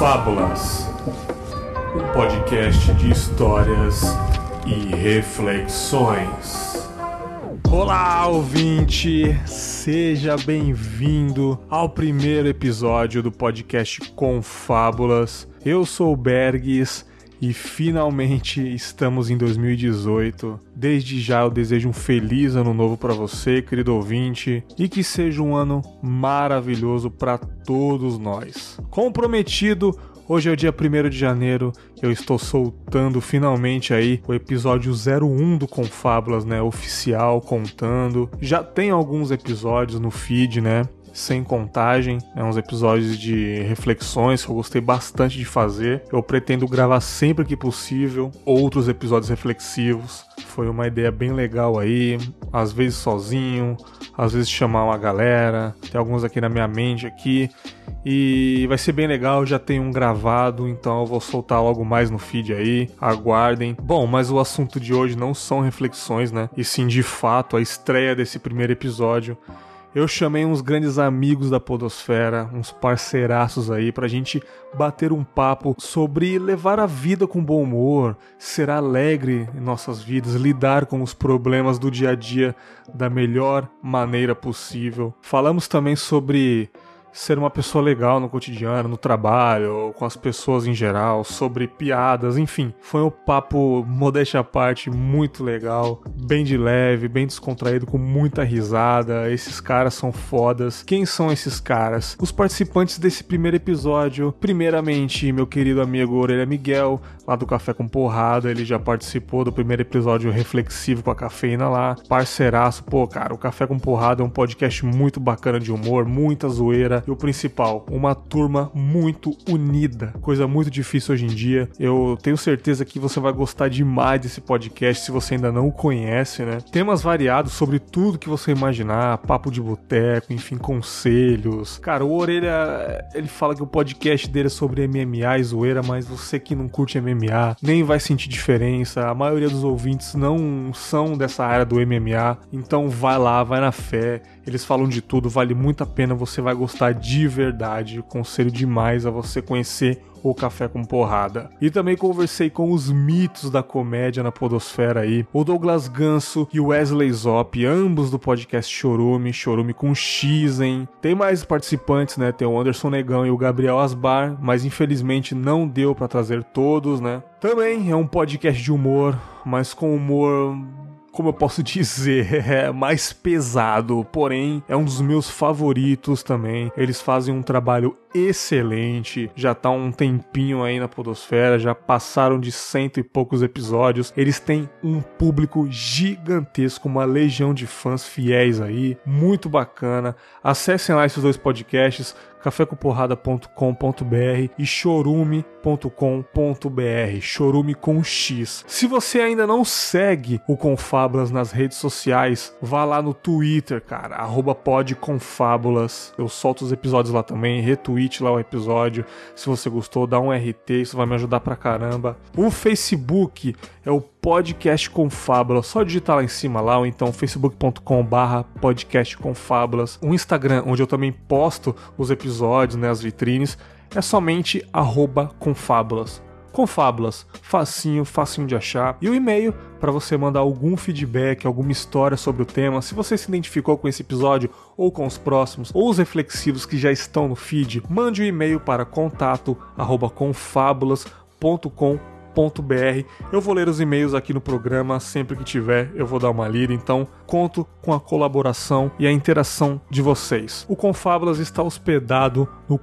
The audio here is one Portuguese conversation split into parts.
Confábulas, um podcast de histórias e reflexões. Olá, ouvinte! Seja bem-vindo ao primeiro episódio do podcast Confábulas. Eu sou o Bergs e finalmente estamos em 2018. Desde já eu desejo um feliz ano novo para você, querido ouvinte, e que seja um ano maravilhoso para todos nós. Comprometido, Hoje é o dia 1 de janeiro, eu estou soltando finalmente aí o episódio 01 do Confábulas, né, oficial, contando. Já tem alguns episódios no feed, né? Sem contagem, é uns episódios de reflexões que eu gostei bastante de fazer. Eu pretendo gravar sempre que possível outros episódios reflexivos. Foi uma ideia bem legal aí, às vezes sozinho, às vezes chamar uma galera. Tem alguns aqui na minha mente aqui. E vai ser bem legal, já tem um gravado, então eu vou soltar logo mais no feed aí. Aguardem. Bom, mas o assunto de hoje não são reflexões, né? E sim, de fato, a estreia desse primeiro episódio eu chamei uns grandes amigos da Podosfera, uns parceiraços aí, pra gente bater um papo sobre levar a vida com bom humor, ser alegre em nossas vidas, lidar com os problemas do dia a dia da melhor maneira possível. Falamos também sobre ser uma pessoa legal no cotidiano, no trabalho, com as pessoas em geral, sobre piadas, enfim. Foi um papo, modéstia à parte, muito legal, bem de leve, bem descontraído, com muita risada. Esses caras são fodas. Quem são esses caras? Os participantes desse primeiro episódio. Primeiramente, meu querido amigo Orelha Miguel, lá do Café com Porrada, ele já participou do primeiro episódio reflexivo com a cafeína lá. Parceiraço, pô, cara, o Café com Porrada é um podcast muito bacana de humor, muita zoeira e o principal, uma turma muito unida. Coisa muito difícil hoje em dia. Eu tenho certeza que você vai gostar demais desse podcast se você ainda não o conhece, né? Temas variados sobre tudo que você imaginar, papo de boteco, enfim, conselhos. Cara, o Orelha, ele fala que o podcast dele é sobre MMA e zoeira, mas você que não curte MMA nem vai sentir diferença. A maioria dos ouvintes não são dessa área do MMA, então vai lá, vai na fé. Eles falam de tudo, vale muito a pena, você vai gostar de verdade. Conselho demais a você conhecer o Café com Porrada. E também conversei com os mitos da comédia na podosfera aí, o Douglas Ganso e o Wesley Zop, ambos do podcast Chorume, Chorume com X, hein? Tem mais participantes, né? Tem o Anderson Negão e o Gabriel Asbar, mas infelizmente não deu para trazer todos, né? Também é um podcast de humor, mas com humor como eu posso dizer, é mais pesado, porém é um dos meus favoritos também. Eles fazem um trabalho excelente, já tá um tempinho aí na Podosfera, já passaram de cento e poucos episódios. Eles têm um público gigantesco, uma legião de fãs fiéis aí, muito bacana. Acessem lá esses dois podcasts, cafécomporrada.com.br e chorume.com.br, chorume com X. Se você ainda não segue o Confábulas nas redes sociais, vá lá no Twitter, cara, arroba podconfábulas. Eu solto os episódios lá também, lá o episódio. Se você gostou, dá um RT, isso vai me ajudar pra caramba. O Facebook é o podcast Confábulas. Só digitar lá em cima lá, ou então facebook.com barra podcast Confábulas. O Instagram, onde eu também posto os episódios, né, as vitrines, é somente arroba Confábulas. Confábulas, facinho, facinho de achar. E o e-mail para você mandar algum feedback, alguma história sobre o tema. Se você se identificou com esse episódio ou com os próximos, ou os reflexivos que já estão no feed, mande o um e-mail para contato@confabulas.com br. Eu vou ler os e-mails aqui no programa sempre que tiver, eu vou dar uma lida, então conto com a colaboração e a interação de vocês. O Confábulas está hospedado no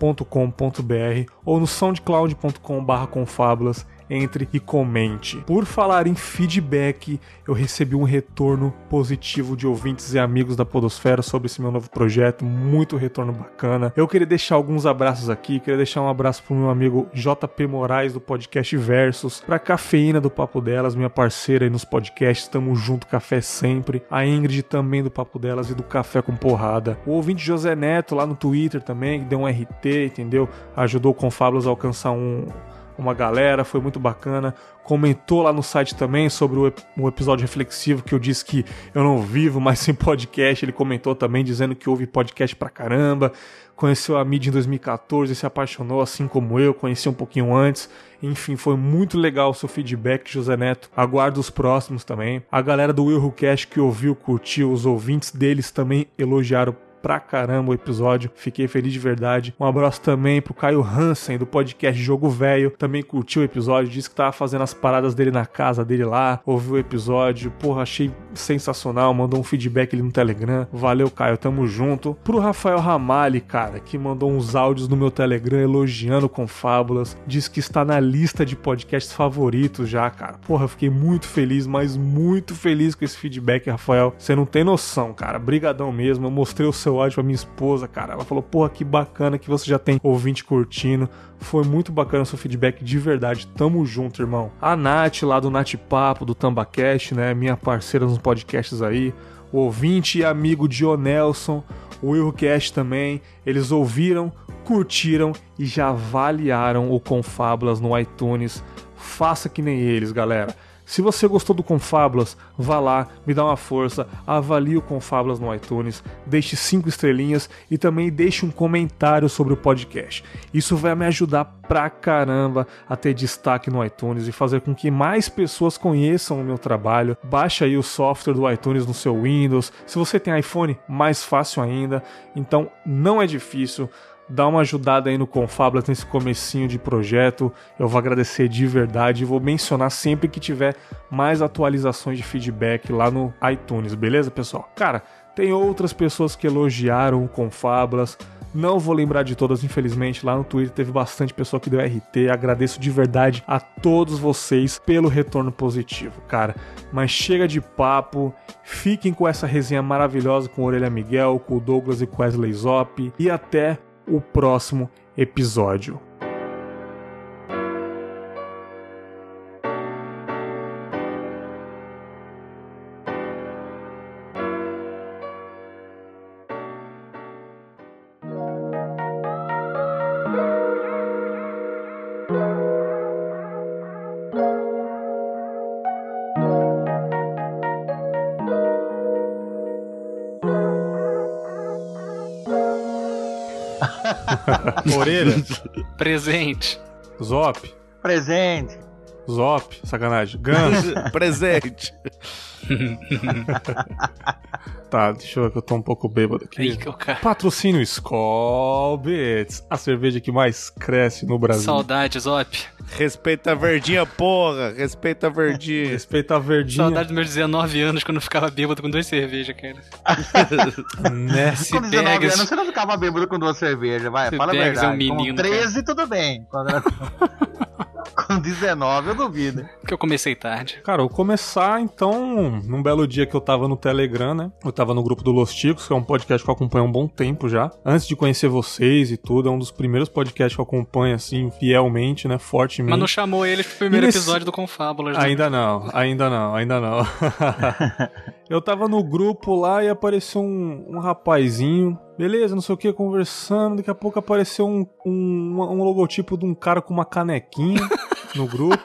confabulas.com.br ou no soundcloud.com/confábulas entre e comente. Por falar em feedback, eu recebi um retorno positivo de ouvintes e amigos da Podosfera sobre esse meu novo projeto, muito retorno bacana. Eu queria deixar alguns abraços aqui, queria deixar um abraço pro meu amigo JP Moraes do podcast Versus, pra Cafeína do Papo Delas, minha parceira aí nos podcasts, tamo junto, café sempre. A Ingrid também do Papo Delas e do Café com Porrada. O ouvinte José Neto lá no Twitter também, que deu um RT, entendeu? Ajudou o Confablos a alcançar um uma galera, foi muito bacana. Comentou lá no site também sobre o, episódio reflexivo que eu disse que eu não vivo mais sem podcast. Ele comentou também dizendo que ouve podcast pra caramba. Conheceu a mídia em 2014 e se apaixonou, assim como eu, conheci um pouquinho antes. Enfim, foi muito legal o seu feedback, José Neto. Aguardo os próximos também. A galera do Will Cash que ouviu, curtiu, os ouvintes deles também elogiaram pra caramba o episódio. Fiquei feliz de verdade. Um abraço também pro Caio Hansen, do podcast Jogo Velho. Também curtiu o episódio, disse que tava fazendo as paradas dele na casa dele lá. Ouviu o episódio. Porra, achei sensacional. Mandou um feedback ali no Telegram. Valeu, Caio. Tamo junto. Pro Rafael Ramali, cara, que mandou uns áudios no meu Telegram elogiando com fábulas. Diz que está na lista de podcasts favoritos já, cara. Porra, fiquei muito feliz, mas muito feliz com esse feedback, Rafael. Você não tem noção, cara. Brigadão mesmo. Eu mostrei o seu seu áudio pra minha esposa, cara. Ela falou, porra, que bacana que você já tem ouvinte curtindo. Foi muito bacana o seu feedback de verdade. Tamo junto, irmão. A Nath, lá do Nath Papo, do Tambacast, né? Minha parceira nos podcasts aí. O ouvinte e amigo Dionelson, o Willcast também. Eles ouviram, curtiram e já avaliaram o Confábulas no iTunes. Faça que nem eles, galera. Se você gostou do Confablas, vá lá, me dá uma força, avalie o Confablas no iTunes, deixe cinco estrelinhas e também deixe um comentário sobre o podcast. Isso vai me ajudar pra caramba a ter destaque no iTunes e fazer com que mais pessoas conheçam o meu trabalho. Baixe aí o software do iTunes no seu Windows. Se você tem iPhone, mais fácil ainda. Então não é difícil dá uma ajudada aí no Confablas nesse comecinho de projeto. Eu vou agradecer de verdade e vou mencionar sempre que tiver mais atualizações de feedback lá no iTunes, beleza, pessoal? Cara, tem outras pessoas que elogiaram o Confablas. Não vou lembrar de todas, infelizmente. Lá no Twitter teve bastante pessoa que deu RT. Agradeço de verdade a todos vocês pelo retorno positivo, cara. Mas chega de papo. Fiquem com essa resenha maravilhosa com Orelha Miguel, com o Douglas e com Wesley Zop. E até o próximo episódio. Orelha. Presente. Zop. Presente. Zop. Sacanagem. Gans. Presente. tá, deixa eu ver que eu tô um pouco bêbado aqui. Aí. Patrocínio Skol Beats, a cerveja que mais cresce no Brasil. Saudades, Zop. Respeita a verdinha, porra. Respeita a verdinha. Respeita a verdinha. Saudade dos meus 19 anos quando eu ficava bêbado com duas cervejas, cara. né? Se com 19 pegas- anos você não ficava bêbado com duas cervejas, vai, Se fala a verdade. é um menino, com 13 tudo bem. Quando era- com 19 eu duvido. Porque eu comecei tarde. Cara, eu vou começar então num belo dia que eu tava no Telegram, né? Eu tava no grupo do Los Ticos, que é um podcast que eu acompanho há um bom tempo já. Antes de conhecer vocês e tudo, é um dos primeiros podcasts que eu acompanho, assim, fielmente, né? Fortemente. Mas não chamou eles pro primeiro nesse- episódio do Confábulas. né? Ainda não, ainda não, ainda não. eu tava no grupo lá e apareceu um, um rapazinho, beleza, não sei o que, conversando. Daqui a pouco apareceu um, um, um logotipo de um cara com uma canequinha no grupo.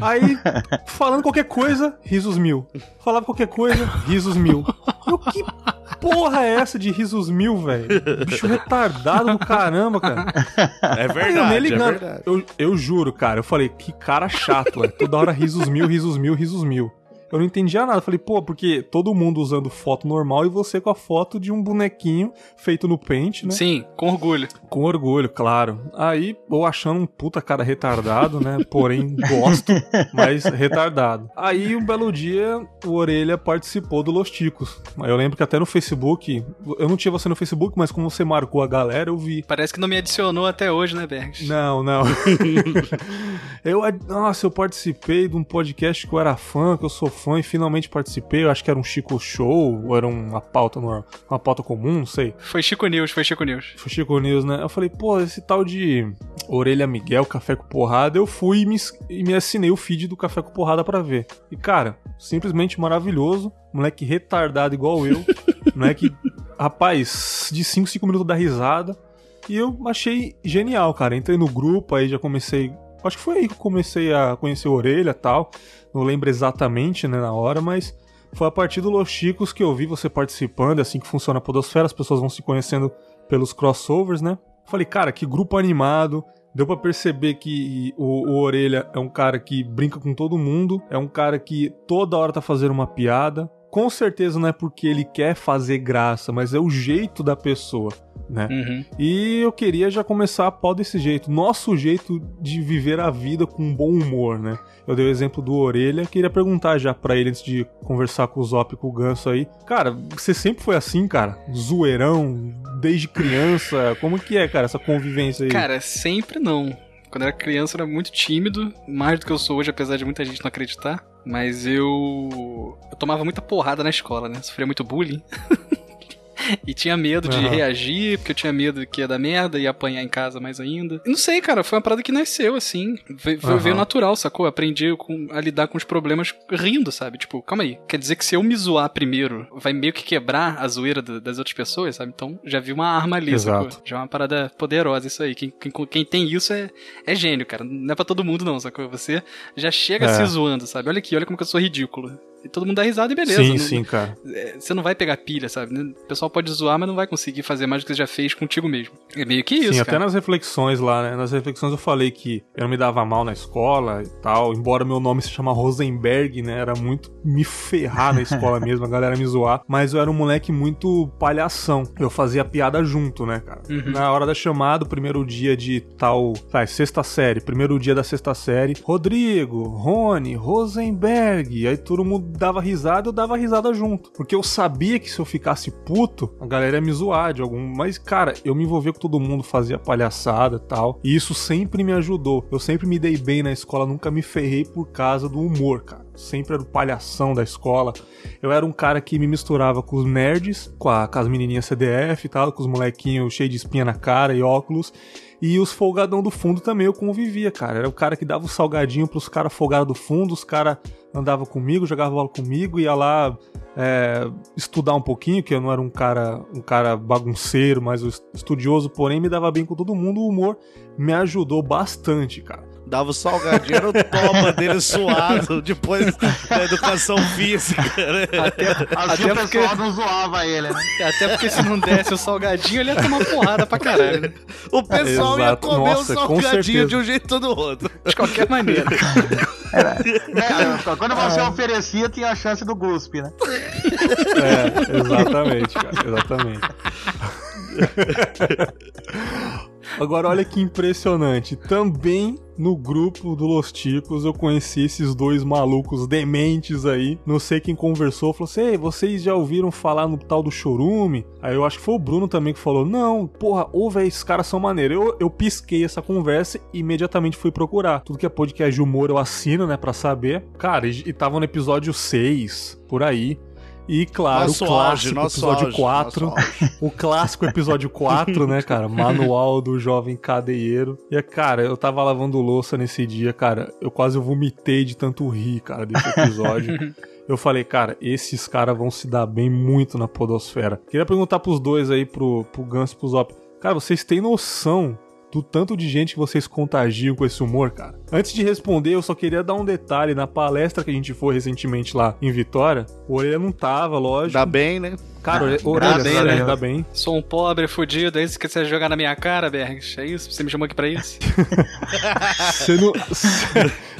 Aí, falando qualquer coisa, risos mil. Falava qualquer coisa, risos mil. Eu, que porra é essa de risos mil, velho? Bicho retardado do caramba, cara. É Aí eu nem verdade, é ligando. verdade. eu, eu juro, cara. Eu falei, que cara chato, velho. Toda hora risos mil, risos mil, risos mil. Eu não entendia nada. Falei, pô, porque todo mundo usando foto normal e você com a foto de um bonequinho feito no Paint, né? Sim, com orgulho. Com orgulho, claro. Aí, eu achando um puta cara retardado, né? Porém, gosto, mas retardado. Aí, um belo dia, o Orelha participou do Los Ticos. Eu lembro que até no Facebook, eu não tinha você no Facebook, mas como você marcou a galera, eu vi. Parece que não me adicionou até hoje, né, Bergs? Não, não. eu, nossa, eu participei de um podcast que eu era fã, que eu sou fã e finalmente participei. Eu acho que era um Chico Show, ou era uma pauta, normal- uma pauta comum, não sei. Foi Chico News, foi Chico News. Foi Chico News, né? Eu falei, pô, esse tal de Orelha Miguel, Café com Porrada, eu fui e me, e me assinei o feed do Café com Porrada pra ver. E, cara, simplesmente maravilhoso. Moleque retardado igual eu. moleque, rapaz, de 5, 5 minutos da risada. E eu achei genial, cara. Entrei no grupo, aí já comecei. Acho que foi aí que eu comecei a conhecer a orelha e tal. Não lembro exatamente, né, na hora, mas foi a partir do Los Chicos que eu vi você participando, é assim que funciona a Podosfera, as pessoas vão se conhecendo pelos crossovers, né? Falei, cara, que grupo animado. Deu pra perceber que o, o Orelha é um cara que brinca com todo mundo, é um cara que toda hora tá fazendo uma piada. Com certeza não é porque ele quer fazer graça, mas é o jeito da pessoa né? Uhum. E eu queria já começar a pau desse jeito, nosso jeito de viver a vida com bom humor, né? Eu dei o exemplo do Orelha, queria perguntar já para ele antes de conversar com o Zop e com o Ganso aí. Cara, você sempre foi assim, cara? Zoeirão, desde criança? Como que é, cara, essa convivência aí? Cara, sempre não. Quando eu era criança eu era muito tímido, mais do que eu sou hoje, apesar de muita gente não acreditar. Mas eu. Eu tomava muita porrada na escola, né? Sofria muito bullying. e tinha medo de uhum. reagir, porque eu tinha medo que ia dar merda e apanhar em casa mais ainda. Não sei, cara, foi uma parada que nasceu, assim. Veio, uhum. veio natural, sacou? Aprendi com, a lidar com os problemas rindo, sabe? Tipo, calma aí. Quer dizer que se eu me zoar primeiro, vai meio que quebrar a zoeira das outras pessoas, sabe? Então já vi uma arma ali, Exato. sacou? Já é uma parada poderosa isso aí. Quem, quem, quem tem isso é, é gênio, cara. Não é pra todo mundo, não, sacou? Você já chega é. se zoando, sabe? Olha aqui, olha como que eu sou ridículo. E todo mundo dá risada e beleza. Sim, não, sim, cara. É, você não vai pegar pilha, sabe? O pessoal pode zoar, mas não vai conseguir fazer mais do que você já fez contigo mesmo. É meio que isso. Sim, cara. até nas reflexões lá, né? Nas reflexões eu falei que eu não me dava mal na escola e tal. Embora meu nome se chama Rosenberg, né? Era muito me ferrar na escola mesmo, a galera me zoar. Mas eu era um moleque muito palhação. Eu fazia piada junto, né, cara? Uhum. Na hora da chamada, o primeiro dia de tal. Tá, sexta série. Primeiro dia da sexta série. Rodrigo, Rony, Rosenberg. Aí todo mundo dava risada eu dava risada junto. Porque eu sabia que se eu ficasse puto, a galera ia me zoar de algum. Mas, cara, eu me envolvia com todo mundo, fazia palhaçada e tal. E isso sempre me ajudou. Eu sempre me dei bem na escola, nunca me ferrei por causa do humor, cara. Sempre era o palhação da escola. Eu era um cara que me misturava com os nerds, com, a, com as menininhas CDF e tal, com os molequinhos cheios de espinha na cara e óculos. E os folgadão do fundo também eu convivia, cara. Era o cara que dava o salgadinho pros caras folgados do fundo, os caras andava comigo, jogava bola comigo, ia lá é, estudar um pouquinho, que eu não era um cara, um cara bagunceiro, mas estudioso, porém me dava bem com todo mundo, o humor me ajudou bastante, cara dava o salgadinho, era o toma dele suado depois da educação física, né? Até, até porque... pessoal não zoava ele, né? Até porque se não desse o salgadinho, ele ia tomar porrada pra caralho. Né? O pessoal ia comer Nossa, o salgadinho de um jeito ou do outro. De qualquer maneira. Era, é, quando você é. oferecia, tinha a chance do guspe, né? É, exatamente, cara, exatamente. Agora, olha que impressionante. Também no grupo do Los Ticos eu conheci esses dois malucos dementes aí. Não sei quem conversou, falou assim: Ei, vocês já ouviram falar no tal do Chorume? Aí eu acho que foi o Bruno também que falou: Não, porra, ô, velho, esses caras são maneiros. Eu, eu pisquei essa conversa e imediatamente fui procurar. Tudo que é podcast de humor eu assino, né, pra saber. Cara, e, e tava no episódio 6, por aí. E claro, nosso o clássico auge, episódio auge, 4. O clássico episódio 4, né, cara? Manual do jovem cadeieiro. E, cara, eu tava lavando louça nesse dia, cara. Eu quase vomitei de tanto rir, cara, desse episódio. eu falei, cara, esses caras vão se dar bem muito na podosfera. Queria perguntar pros dois aí, pro, pro Gans e pro Zop. Cara, vocês têm noção do tanto de gente que vocês contagiam com esse humor, cara. Antes de responder, eu só queria dar um detalhe. Na palestra que a gente foi recentemente lá em Vitória, o Orelha não tava, lógico. Dá bem, né? Cara, ah, Orelha, bem, né? dá bem. Sou um pobre, fudido, é isso que você jogar na minha cara, Bergs? É isso? Você me chamou aqui pra isso? Você não,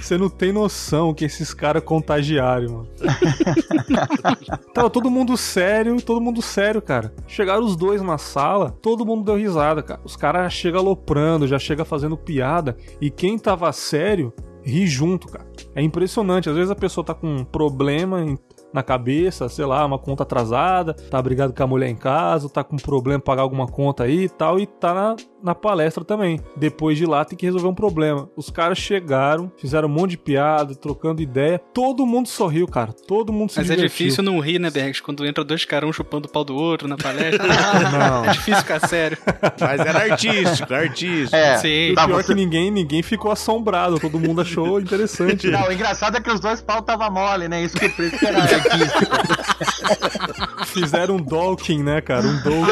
você não tem noção que esses caras contagiaram, mano. Tava todo mundo sério, todo mundo sério, cara. Chegaram os dois na sala, todo mundo deu risada, cara. Os caras chegam aloprando, já chega fazendo piada. E quem tava sério, ri junto, cara. É impressionante. Às vezes a pessoa tá com um problema na cabeça, sei lá, uma conta atrasada, tá brigado com a mulher em casa, tá com problema pagar alguma conta aí e tal, e tá na, na palestra também. Depois de lá tem que resolver um problema. Os caras chegaram, fizeram um monte de piada, trocando ideia, todo mundo sorriu, cara, todo mundo se Mas é divertiu. é difícil não rir, né, Bergs? Quando entra dois caras um chupando o pau do outro na palestra. não. É difícil ficar sério. Mas era artístico, artístico. É, Sim. Tá, pior você... que ninguém, ninguém ficou assombrado, todo mundo achou interessante. Não, o engraçado é que os dois pau tava mole, né? Isso que o preço era Fizeram um Dolkin, né, cara? Um Dolkin. Né?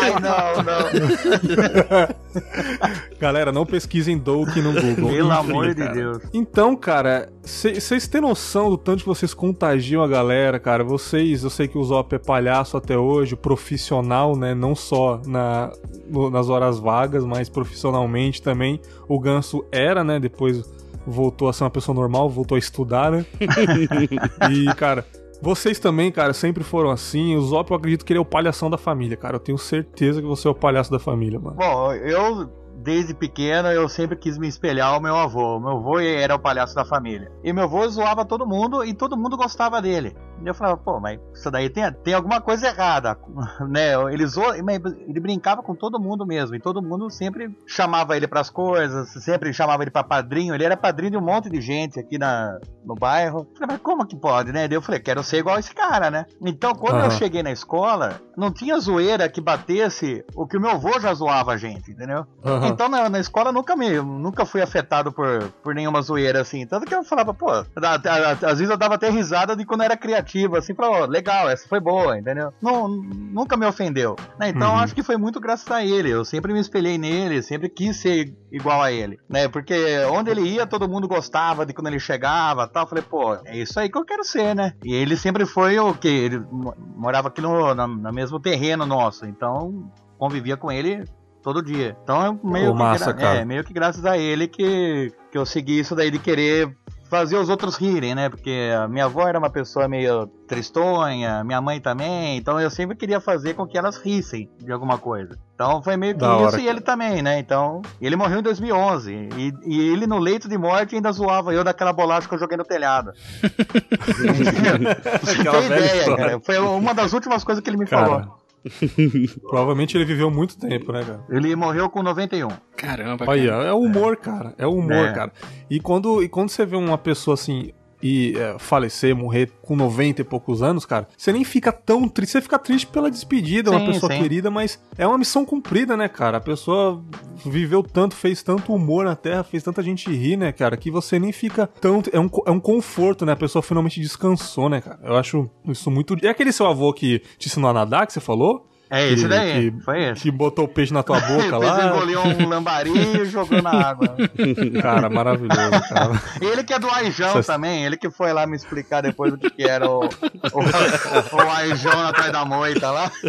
Ai, não, não. Galera, não pesquisem Dolkin no Google. Pelo Enfim, amor de cara. Deus. Então, cara, vocês têm noção do tanto que vocês contagiam a galera, cara? Vocês, eu sei que o Zop é palhaço até hoje, profissional, né? Não só na, no- nas horas vagas, mas profissionalmente também. O Ganso era, né? Depois voltou a ser uma pessoa normal, voltou a estudar, né? e, cara, vocês também, cara, sempre foram assim. O Zop, eu acredito que ele é o palhação da família, cara. Eu tenho certeza que você é o palhaço da família, mano. Bom, eu, desde pequeno, eu sempre quis me espelhar ao meu avô. Meu avô era o palhaço da família. E meu avô zoava todo mundo e todo mundo gostava dele. E eu falava, pô, mas isso daí tem, tem alguma coisa errada, né? Ele, zoa, ele brincava com todo mundo mesmo. E todo mundo sempre chamava ele pras coisas, sempre chamava ele pra padrinho. Ele era padrinho de um monte de gente aqui na, no bairro. Eu Falei, mas como que pode, né? Daí eu falei, quero ser igual esse cara, né? Então, quando eu Aham. cheguei na escola, não tinha zoeira que batesse o que o meu avô já zoava a gente, entendeu? Aham. Então na, na escola nunca me nunca fui afetado por, por nenhuma zoeira assim. Tanto que eu falava, pô, às vezes eu dava até risada de quando era criativo, assim, falava, ó, legal, essa foi boa, entendeu? Não, nunca me ofendeu. né? Então Uhum. acho que foi muito graças a ele. Eu sempre me espelhei nele, sempre quis ser igual a ele, né? Porque onde ele ia, todo mundo gostava de quando ele chegava tal. Eu falei, pô, é isso aí que eu quero ser, né? E ele sempre foi o que? Ele mo- morava aqui no, na, no mesmo terreno nosso, então convivia com ele todo dia. Então é meio, Pô, que, massa, gra- é, meio que graças a ele que, que eu segui isso daí de querer fazer os outros rirem, né? Porque a minha avó era uma pessoa meio tristonha, minha mãe também, então eu sempre queria fazer com que elas rissem de alguma coisa. Então foi meio que Da hora, isso e ele também, né? Então, ele morreu em 2011 e, e ele no leito de morte ainda zoava eu daquela bolacha que eu joguei no telhado. Você tem ideia, história. cara. Foi uma das últimas coisas que ele me Cara, falou. provavelmente ele viveu muito tempo, né, cara? Ele morreu com 91. Caramba, Aí, cara. é o humor, cara. É humor, É. cara. E quando, e quando você vê uma pessoa assim e é, falecer, morrer com 90 e poucos anos, cara, você nem fica tão triste. Você fica triste pela despedida, uma Sim, pessoa sim. querida, mas é uma missão cumprida, né, cara? A pessoa viveu tanto, fez tanto humor na Terra, fez tanta gente rir, né, cara, que você nem fica tão. É um, é um conforto, né? A pessoa finalmente descansou, né, cara? Eu acho isso muito. É aquele seu avô que te ensinou a nadar, que você falou? É esse Que- daí, que- foi esse. Que botou o peixe na tua boca lá. engoliu um lambari e jogou na água. Cara, maravilhoso, cara. Ele que é do Aijão Essas- também, ele que foi lá me explicar depois o que, que era o, o, o Aijão atrás da moita lá.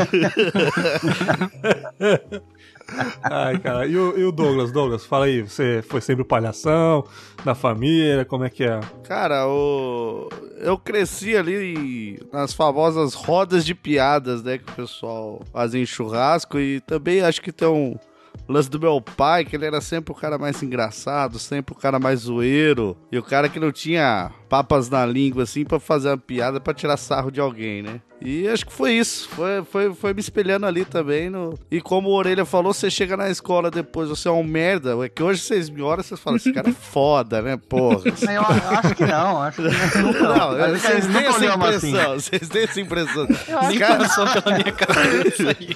Ai, cara. E o, e o Douglas? Douglas, fala aí, você foi sempre o palhação da família, como é que é? Cara, o... eu cresci ali nas famosas rodas de piadas, né? Que o pessoal fazia em churrasco. E também acho que tem um lance do meu pai, que ele era sempre o cara mais engraçado, sempre o cara mais zoeiro. E o cara que não tinha papas na língua, assim, pra fazer uma piada pra tirar sarro de alguém, né? E acho que foi isso. Foi, foi, foi me espelhando ali também. No... E como o Orelha falou, você chega na escola depois, você é um merda. É que hoje vocês me olham e vocês falam, esse cara é foda, né, porra? Eu, eu acho que não, acho que. Não, Acho que vocês eles têm essa assim. impressão, vocês têm essa impressão. Nem Cara, passou pela minha cabeça aí.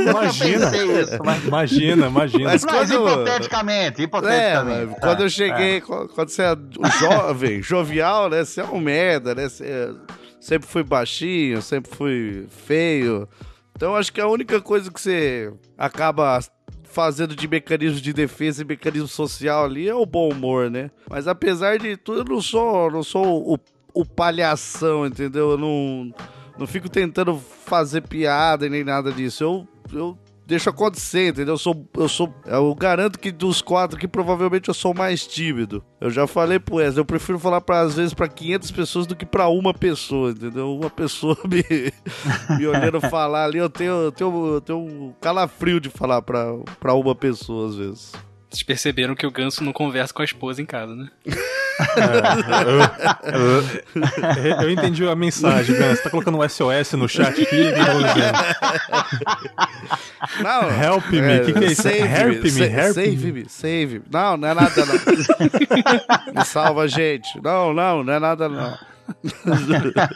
Imagina. isso, mas... Imagina, imagina. Mas Mas quando- hipoteticamente, É, hipoteticamente. mas tá, quando eu é. cheguei, qu- quando você é jovem, jovial, né? Você é um merda, né? Você sempre fui baixinho, sempre fui feio. Então acho que a única coisa que você acaba fazendo de mecanismo de defesa e mecanismo social ali é o bom humor, né? Mas apesar de tudo, eu não sou, não sou o, o palhação, entendeu? Eu não, não fico tentando fazer piada nem nada disso. Eu, eu deixo acontecer, entendeu? Eu sou, eu sou, eu garanto que dos quatro aqui provavelmente eu sou mais tímido. Eu já falei pro Wesley, eu prefiro falar para às vezes para 500 pessoas do que para uma pessoa, entendeu? Uma pessoa me, me olhando falar ali, eu tenho, eu tenho, eu tenho um calafrio de falar para uma pessoa às vezes. Vocês perceberam que o ganso não conversa com a esposa em casa, né? É, eu, eu entendi a mensagem, Gans. Você tá colocando um SOS no chat aqui? Vou dizer? Não, Help me, o que, que é isso? Save Help me, sa- help save me. me, save me. Não, não é nada não. me salva, gente. Não, não, não é nada não.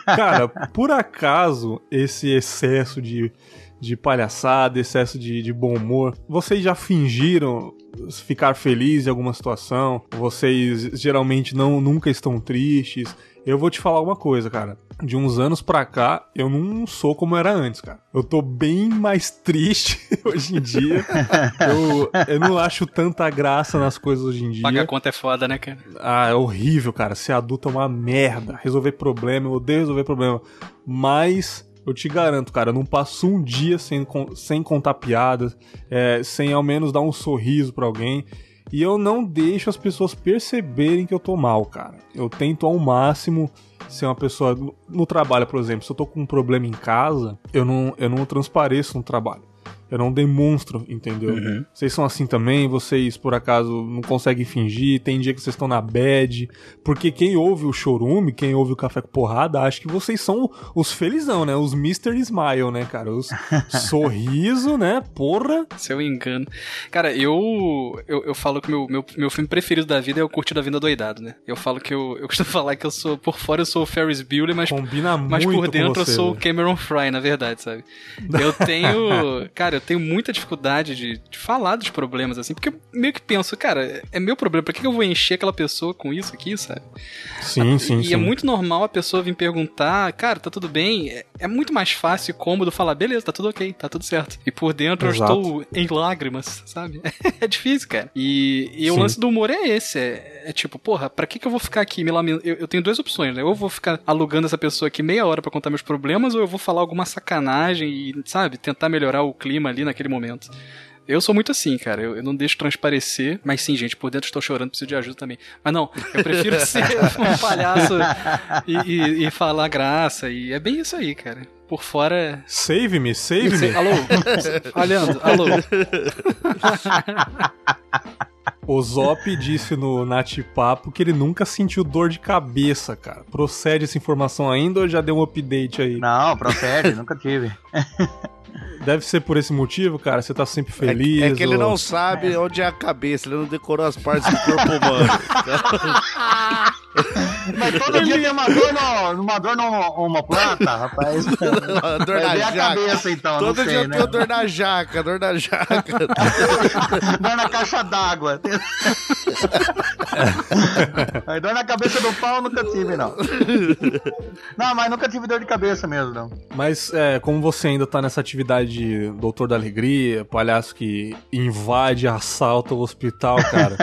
Cara, por acaso esse excesso de, de palhaçada, excesso de, de bom humor. Vocês já fingiram ficar feliz em alguma situação? Vocês geralmente não nunca estão tristes? Eu vou te falar uma coisa, cara. De uns anos pra cá, eu não sou como era antes, cara. Eu tô bem mais triste hoje em dia. eu, eu não acho tanta graça nas coisas hoje em dia. Pagar a conta é foda, né, cara? Ah, é horrível, cara. Ser adulto é uma merda. Resolver problema, eu odeio resolver problema. Mas eu te garanto, cara, não passo um dia sem, sem contar piadas, é, sem ao menos dar um sorriso pra alguém. E eu não deixo as pessoas perceberem que eu tô mal, cara. Eu tento ao máximo ser uma pessoa. No trabalho, por exemplo, se eu tô com um problema em casa, eu não, eu não transpareço no trabalho. Eu não demonstro, entendeu? Uhum. Vocês são assim também? Vocês, por acaso, não conseguem fingir? Tem dia que vocês estão na bad? Porque quem ouve o chorume, quem ouve o Café com Porrada, acha que vocês são os felizão, né? Os Mr. Smile, né, cara? Os sorriso, né? Porra! Seu engano. Cara, eu, eu, eu falo que meu, meu, meu filme preferido da vida é o Curtir da Vida Doidado, né? Eu falo que eu, eu costumo falar que eu sou, por fora eu sou o Ferris Bueller, mas, Combina mas por dentro você, eu sou o? Cameron Fry, na verdade, sabe? Eu tenho. cara, eu tenho muita dificuldade de, de, falar dos problemas, assim, porque eu meio que penso, cara, é meu problema, pra que eu vou encher aquela pessoa com isso aqui, sabe? Sim, sim, e sim. é muito normal a pessoa vir perguntar, cara, tá tudo bem? É, é, muito mais fácil e cômodo falar, beleza, tá tudo ok, tá tudo certo. E por dentro Exato. eu estou em lágrimas, sabe? é difícil, cara. E, e o lance do humor é esse, é, é tipo, porra, pra que, que eu vou ficar aqui me lamentando? Eu, eu tenho duas opções, né? Ou eu vou ficar alugando essa pessoa aqui meia hora pra contar meus problemas, ou eu vou falar alguma sacanagem e, sabe, tentar melhorar o clima ali naquele momento. Eu sou muito assim, cara. Eu, eu, não deixo transparecer. Mas sim, gente, por dentro estou chorando, preciso de ajuda também. Mas não, eu prefiro ser um palhaço e, e, e, falar graça. E é bem isso aí, cara. Por fora. Save me, save me. Alô? Olhando, alô. O Zop disse no Nat Papo que ele nunca sentiu dor de cabeça, cara. Procede essa informação ainda ou já deu um update aí? Não, procede, nunca tive. Deve ser por esse motivo, cara. Você tá sempre feliz. É, é que ele ou... não sabe é. onde é a cabeça, ele não decorou as partes do corpo humano. Mas todo dia tem uma dor, no, uma dor numa, numa planta, rapaz. dor na é jaca. a cabeça, então. Todo não dia sei, eu né? tenho dor na jaca, dor na jaca. dor na caixa d'água. Dor na cabeça do pau nunca tive, não. Não, mas nunca tive dor de cabeça mesmo, não. Mas é, como você ainda tá nessa atividade de Doutor da Alegria, palhaço que invade, assalta o hospital, cara.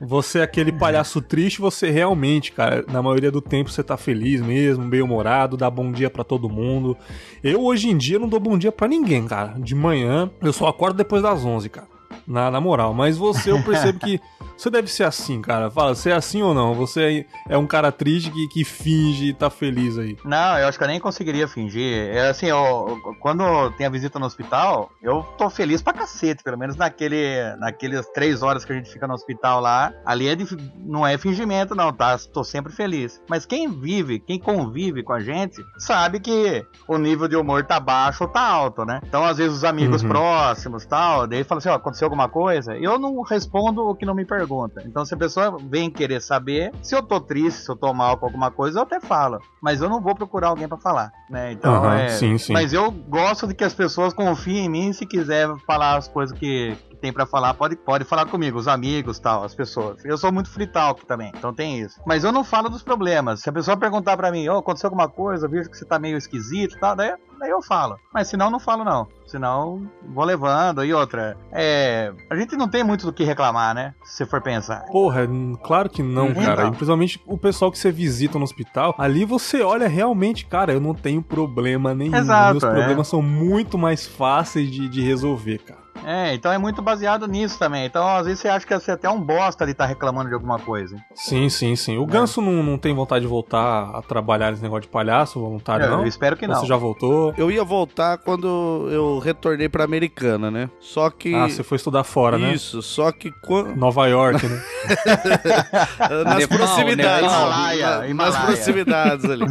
você é aquele palhaço triste, você realmente, cara, na maioria do tempo você tá feliz mesmo, bem humorado, dá bom dia para todo mundo. Eu hoje em dia não dou bom dia para ninguém, cara. De manhã, eu só acordo depois das 11, cara. Na, na moral, mas você eu percebo que você deve ser assim, cara. Fala, você é assim ou não? Você é um cara triste que, que finge e tá feliz aí. Não, eu acho que eu nem conseguiria fingir. É assim, eu, quando tem a visita no hospital, eu tô feliz pra cacete, pelo menos naquele, naqueles três horas que a gente fica no hospital lá. Ali é de, não é fingimento, não, tá? Tô sempre feliz. Mas quem vive, quem convive com a gente, sabe que o nível de humor tá baixo ou tá alto, né? Então, às vezes, os amigos Uhum. próximos tal, daí fala assim, ó, aconteceu alguma coisa? Eu não respondo o que não me pergunta. Então, se a pessoa vem querer saber, se eu tô triste, se eu tô mal com alguma coisa, eu até falo. Mas eu não vou procurar alguém pra falar, né? Então, Aham, é... sim, sim. Mas eu gosto de que as pessoas confiem em mim se quiser falar as coisas que, que tem pra falar, pode, pode falar comigo, os amigos tal, as pessoas. Eu sou muito free talk também, então tem isso. Mas eu não falo dos problemas. Se a pessoa perguntar pra mim, ô, aconteceu alguma coisa, vejo que você tá meio esquisito tal, daí, daí eu falo. Mas senão, não falo não. Senão, vou levando. E outra, é. A gente não tem muito do que reclamar, né? Se você for pensar. Porra, claro que não, cara. Não. Principalmente o pessoal que você visita no hospital, ali você olha realmente, cara, eu não tenho problema nenhum. Exato, Meus é. problemas são muito mais fáceis de, de resolver, cara. É, então é muito baseado nisso também. Então, às vezes você acha que você é até um bosta de estar reclamando de alguma coisa. Sim, sim, sim. O Ganso não, não tem vontade de voltar a trabalhar nesse negócio de palhaço, voluntário, eu, não? eu espero que não. Você já voltou? Eu ia voltar quando eu retornei pra Americana, né? Só que. Ah, você foi estudar fora, né? Isso, só que quando. Nova York, né? nas Nepal, proximidades. Himalaia, na- nas Himalaia. proximidades ali.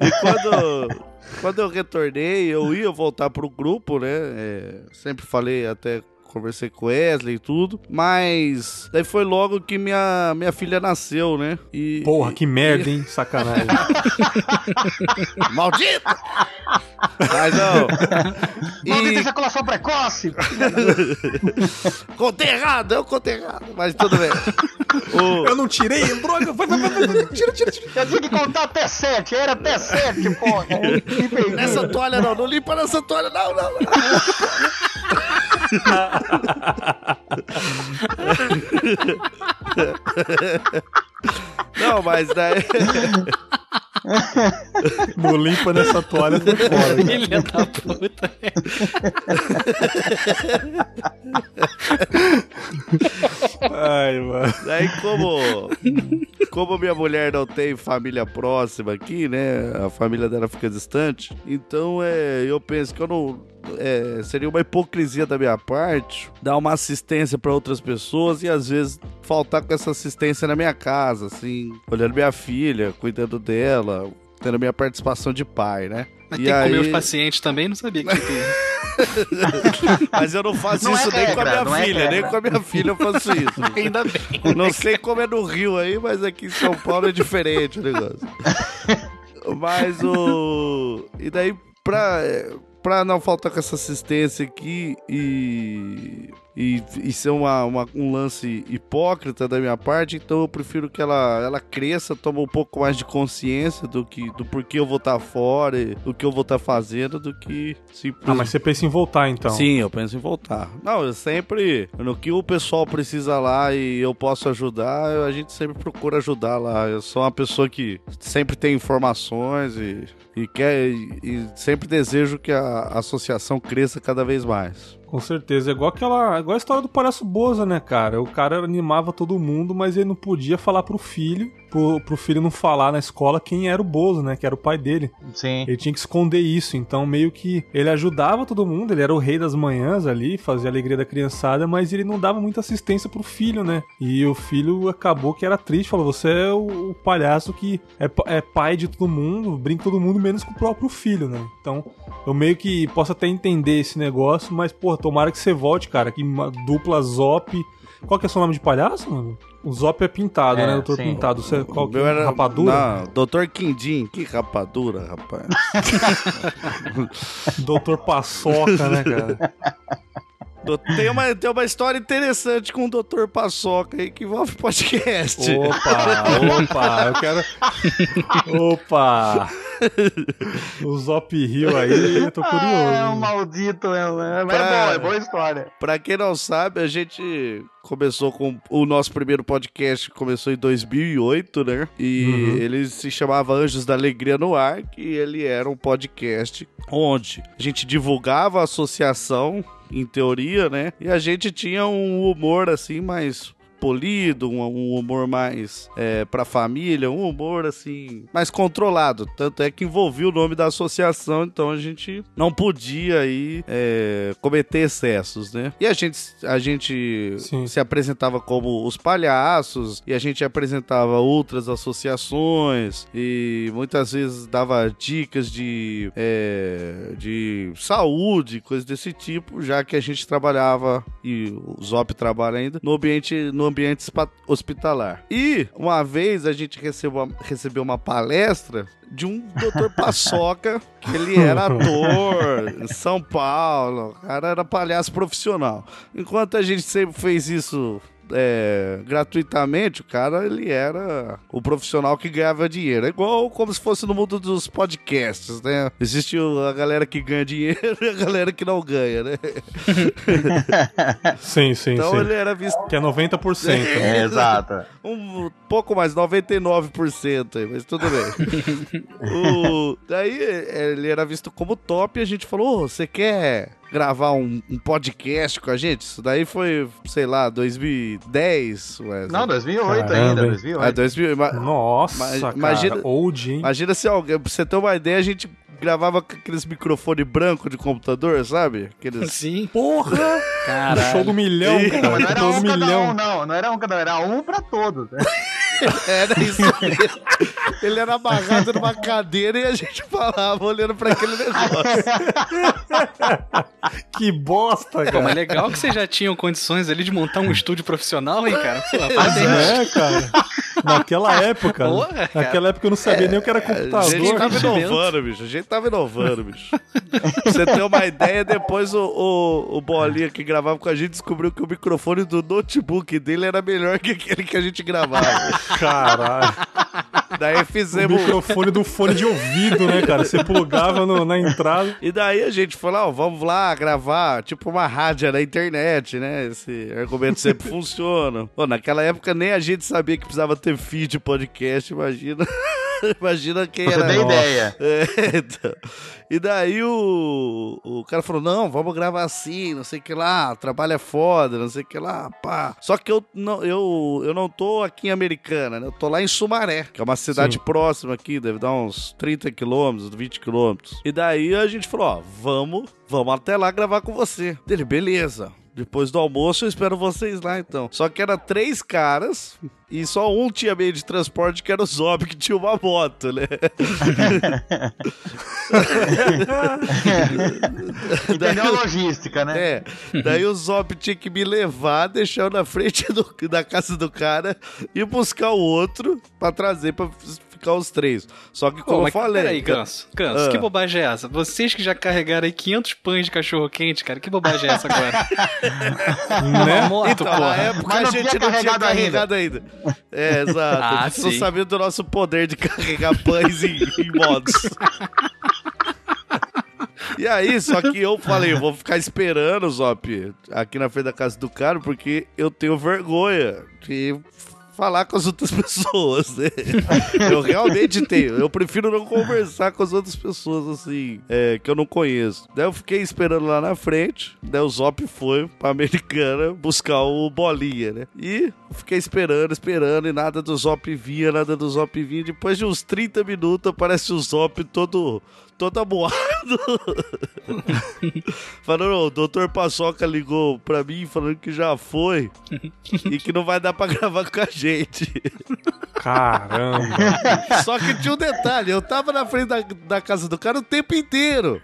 E quando, quando eu retornei, eu ia voltar pro grupo, né? É, sempre falei, até conversei com Wesley e tudo. Mas daí foi logo que minha, minha filha nasceu, né? E, Porra, que merda, hein? Sacanagem. Maldito! Mas não. Maldita E ejaculação precoce! contei errado, eu contei errado. Mas tudo bem. O- Eu não tirei, droga! Vai, vai, vai, vai, tira, tira, tira. Eu tinha que contar até sete, era até sete, porra. Me perdi. Nessa toalha não, não limpa nessa toalha, não, não. não. Não, mas daí. Não limpa nessa toalha, foi fora. Filha da puta. Ai, mano. Daí, como, como minha mulher não tem família próxima aqui, né? A família dela fica distante. Então, é, eu penso que eu não. é, seria uma hipocrisia da minha parte dar uma assistência para outras pessoas e às vezes faltar com essa assistência na minha casa, assim, olhando minha filha, cuidando dela, tendo minha participação de pai, né? Mas E tem que comer aí- os pacientes também? Não sabia que tinha. Mas eu não faço Não é isso nem com a regra, minha não é filha, nem regra. com a minha filha eu faço isso. Ainda bem. Não sei como é no Rio aí, mas aqui em São Paulo é diferente o negócio. Mas o. E daí, pra, pra não faltar com essa assistência aqui e. E, e ser uma, uma- um lance hipócrita da minha parte, então eu prefiro que ela, ela cresça, tome um pouco mais de consciência do que do porquê eu vou estar fora, e do que eu vou estar fazendo, do que Ah, simplesmente. mas você pensa em voltar, então. Sim, eu penso em voltar. Não, eu sempre. No que o pessoal precisa lá e eu posso ajudar, a gente sempre procura ajudar lá. Eu sou uma pessoa que sempre tem informações e, e quer. E, e sempre desejo que a associação cresça cada vez mais. Com certeza. É igual aquela. Igual a história do palhaço Boza, né, cara? O cara animava todo mundo, mas ele não podia falar pro filho, pro, pro filho não falar na escola quem era o Bozo, né? Que era o pai dele. Sim. Ele tinha que esconder isso, então meio que ele ajudava todo mundo, ele era o rei das manhãs ali, fazia a alegria da criançada, mas ele não dava muita assistência pro filho, né? E o filho acabou que era triste, falou: Você é o, o palhaço que é, é pai de todo mundo, brinca com todo mundo, menos com o próprio filho, né? Então eu meio que posso até entender esse negócio, mas, pô, tomara que você volte, cara, que dupla Zop. Qual que é o seu nome de palhaço, mano? O Zop é pintado, É, né? Doutor sim. Pintado. Você, qual que Meu é? era- Rapadura? Não, Doutor Quindim, que rapadura, rapaz. Doutor Paçoca, né, cara? Tem uma, tem uma história interessante com o Doutor Paçoca aí que envolve podcast. Opa, opa, eu quero. Opa! O Zop Rio aí, eu tô curioso. Ah, é um maldito, é, é, mas é Pra- bom, é boa história. Pra quem não sabe, a gente começou com o nosso primeiro podcast, começou em 2008, né? E Uhum. ele se chamava Anjos da Alegria no Ar, que ele era um podcast onde a gente divulgava a associação, em teoria, né? E a gente tinha um humor assim mais polido, um, um humor mais é, pra família, um humor assim mais controlado. Tanto é que envolvia o nome da associação, então a gente não podia aí é, cometer excessos, né? E a gente, a gente Sim. se apresentava como os palhaços e a gente apresentava outras associações e muitas vezes dava dicas de, é, de saúde, coisas desse tipo, já que a gente trabalhava e o Zop trabalha ainda no ambiente, no ambiente hospitalar. E uma vez a gente recebeu, uma- recebeu uma palestra de um doutor Paçoca, que ele era ator em São Paulo, o cara era palhaço profissional. Enquanto a gente sempre fez isso é, gratuitamente, o cara ele era o profissional que ganhava dinheiro. É igual como se fosse no mundo dos podcasts, né? Existe a galera que ganha dinheiro e a galera que não ganha, né? Sim, sim, Então sim. ele era visto Que é 90%. É, exato. um pouco mais, 99% aí, mas tudo bem. o, daí ele era visto como top e a gente falou: "Ô, você quer gravar um, um podcast com a gente? Isso daí foi, sei lá, 2010, Wesley. Não, 2008 Caramba, ainda, hein? 2008. É, 2000, ima- Nossa, Mas- cara. imagina- Old, hein? Imagina se alguém, pra você ter uma ideia, a gente gravava com aqueles microfone branco de computador, sabe? Aqueles... Sim. Porra! Caralho. Show do milhão, cara. Não, não era um cada um, não. Não era um cada um, era um pra todos. né? Era isso mesmo. Ele era amarrado numa cadeira e a gente falava olhando pra aquele negócio. Que bosta, Pô, cara. mas legal que vocês já tinham condições ali de montar um estúdio profissional, hein, cara? Pô, é, cara. Naquela época. Porra, cara. naquela época eu não sabia nem o que era A computador. gente tava inovando, bicho. A gente tava inovando, bicho. Pra você ter uma ideia, depois o, o, o Bolinha que gravava com a gente descobriu que o microfone do notebook dele era melhor que aquele que a gente gravava. Caralho. Daí O fizemos. microfone do fone de ouvido, né, cara? Você plugava no- na entrada. E daí a gente falou, ó, vamos lá gravar, tipo uma rádio na internet, né? Esse argumento sempre funciona. Pô, naquela época nem a gente sabia que precisava ter feed podcast, imagina. imagina quem Você era. tem ideia. É, então. E daí o, o cara falou: não, vamos gravar assim, não sei o que lá, trabalho é foda, não sei o que lá, pá. Só que eu não, eu, eu não tô aqui em Americana, né? Eu tô lá em Sumaré, que é uma cidade Sim. próxima aqui, deve dar uns 30 quilômetros, 20 quilômetros. E daí a gente falou: ó, vamos, vamos até lá gravar com você. Dele, beleza. Depois do almoço eu espero vocês lá então. Só que era três caras e só um tinha meio de transporte que era o Zob que tinha uma moto, né? Entendeu a logística, né? É, daí o Zop tinha que me levar, deixar eu na frente do- da casa do cara e buscar o outro pra trazer pra ficar os três. Só que, Pô, como mas eu falei. Peraí, Ganso. Ganso, Ah. que bobagem é essa? Vocês que já carregaram aí 500 pães de cachorro quente, cara, que bobagem é essa agora? Uma Né? moto, Então, na porra. época Mas a não gente não tinha carregado carregado ainda. É, exato. Ah, a gente sabia do nosso poder de carregar pães em, em modos. E aí, só que eu falei, eu vou ficar esperando, Zop, aqui na frente da casa do cara, porque eu tenho vergonha de falar com as outras pessoas, né? Eu realmente tenho. Eu prefiro não conversar com as outras pessoas, assim, é, que eu não conheço. Daí eu fiquei esperando lá na frente, daí o Zop foi pra Americana buscar o Bolinha, né? E fiquei esperando, esperando, e nada do Zop vinha, nada do Zop vinha. Depois de uns 30 minutos, aparece o Zop todo todo amuado. falando, o doutor Paçoca ligou pra mim falando que já foi e que não vai dar pra gravar com a gente. Caramba. Só que tinha um detalhe, eu tava na frente da, da casa do cara o tempo inteiro.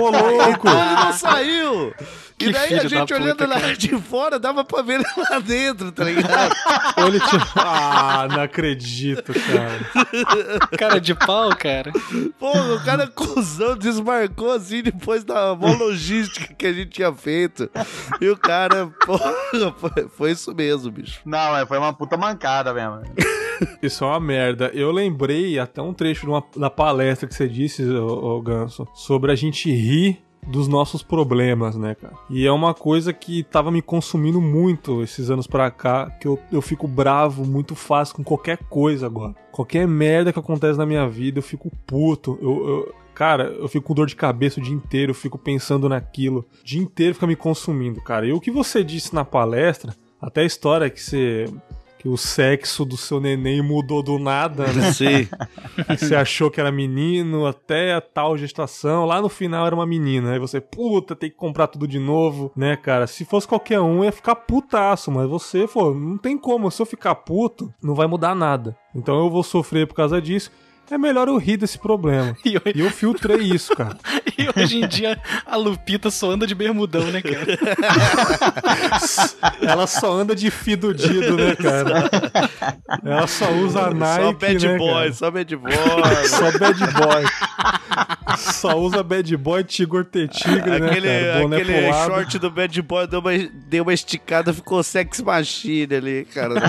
Ô, louco. Então ele não saiu. E Que daí a gente olhando puta, lá cara. de fora, dava pra ver lá dentro, tá ligado? Tinha... Ah, não acredito, cara. Cara de pau, cara. Pô, o cara cuzão desmarcou assim depois da mó logística que a gente tinha feito. E o cara, pô, foi, foi isso mesmo, bicho. Não, é, foi uma puta mancada mesmo. Isso é uma merda. Eu lembrei até um trecho de uma, da palestra que você disse, ô, ô Ganso, sobre a gente rir dos nossos problemas, né, cara? E é uma coisa que tava me consumindo muito esses anos pra cá, que eu, eu fico bravo muito fácil com qualquer coisa agora. Qualquer merda que acontece na minha vida, eu fico puto. Eu, eu- cara, eu fico com dor de cabeça o dia inteiro, eu fico pensando naquilo. O dia inteiro fica me consumindo, cara. E o que você disse na palestra, até a história que você. Que o sexo do seu neném mudou do nada, né? Sim. Você achou que era menino até a tal gestação. Lá no final era uma menina. Aí você, puta, tem que comprar tudo de novo, né, cara? Se fosse qualquer um, ia ficar putaço. Mas você, pô, não tem como. Se eu ficar puto, não vai mudar nada. Então eu vou sofrer por causa disso. É melhor eu rir desse problema. E hoje, E eu filtrei isso, cara. e hoje em dia a Lupita só anda de bermudão, né, cara? Ela só anda de fidudido, né, cara? Ela só usa Nike, só bad né, boy, cara? só bad boy. Só bad boy. Só usa bad boy, tigor ter tigre, né, cara? Boné aquele pro lado. short do bad boy deu uma, deu uma esticada, ficou sex machine ali, cara.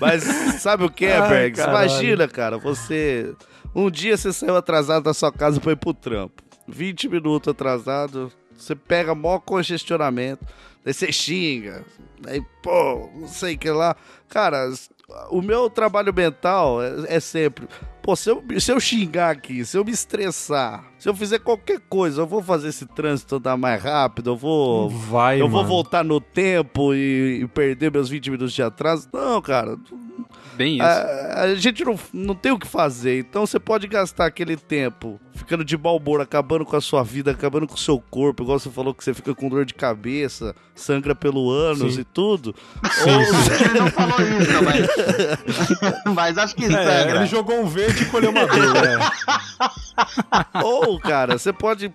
Mas sabe o que, Ai, Bergs? Imagina, cara, você. Um dia você saiu atrasado da sua casa pra ir pro trampo. 20 minutos atrasado, você pega maior congestionamento, daí você xinga, daí, pô, não sei o que lá. Cara, o meu trabalho mental é, é sempre. Pô, se eu, se eu xingar aqui, se eu me estressar, se eu fizer qualquer coisa, eu vou fazer esse trânsito andar mais rápido, eu vou. Vai, eu vou mano. voltar no tempo e, e perder meus 20 minutos de atraso. Não, cara. Bem isso. A, a gente não, não tem o que fazer, então você pode gastar aquele tempo ficando de balbor, acabando com a sua vida, acabando com o seu corpo, igual você falou que você fica com dor de cabeça, sangra pelo ânus Sim. e tudo. Sim, Ou- sim. Ele não falou isso, mas. mas acho que É, sangra. ele jogou um verde e colheu uma dor, né? Ou, cara, você pode.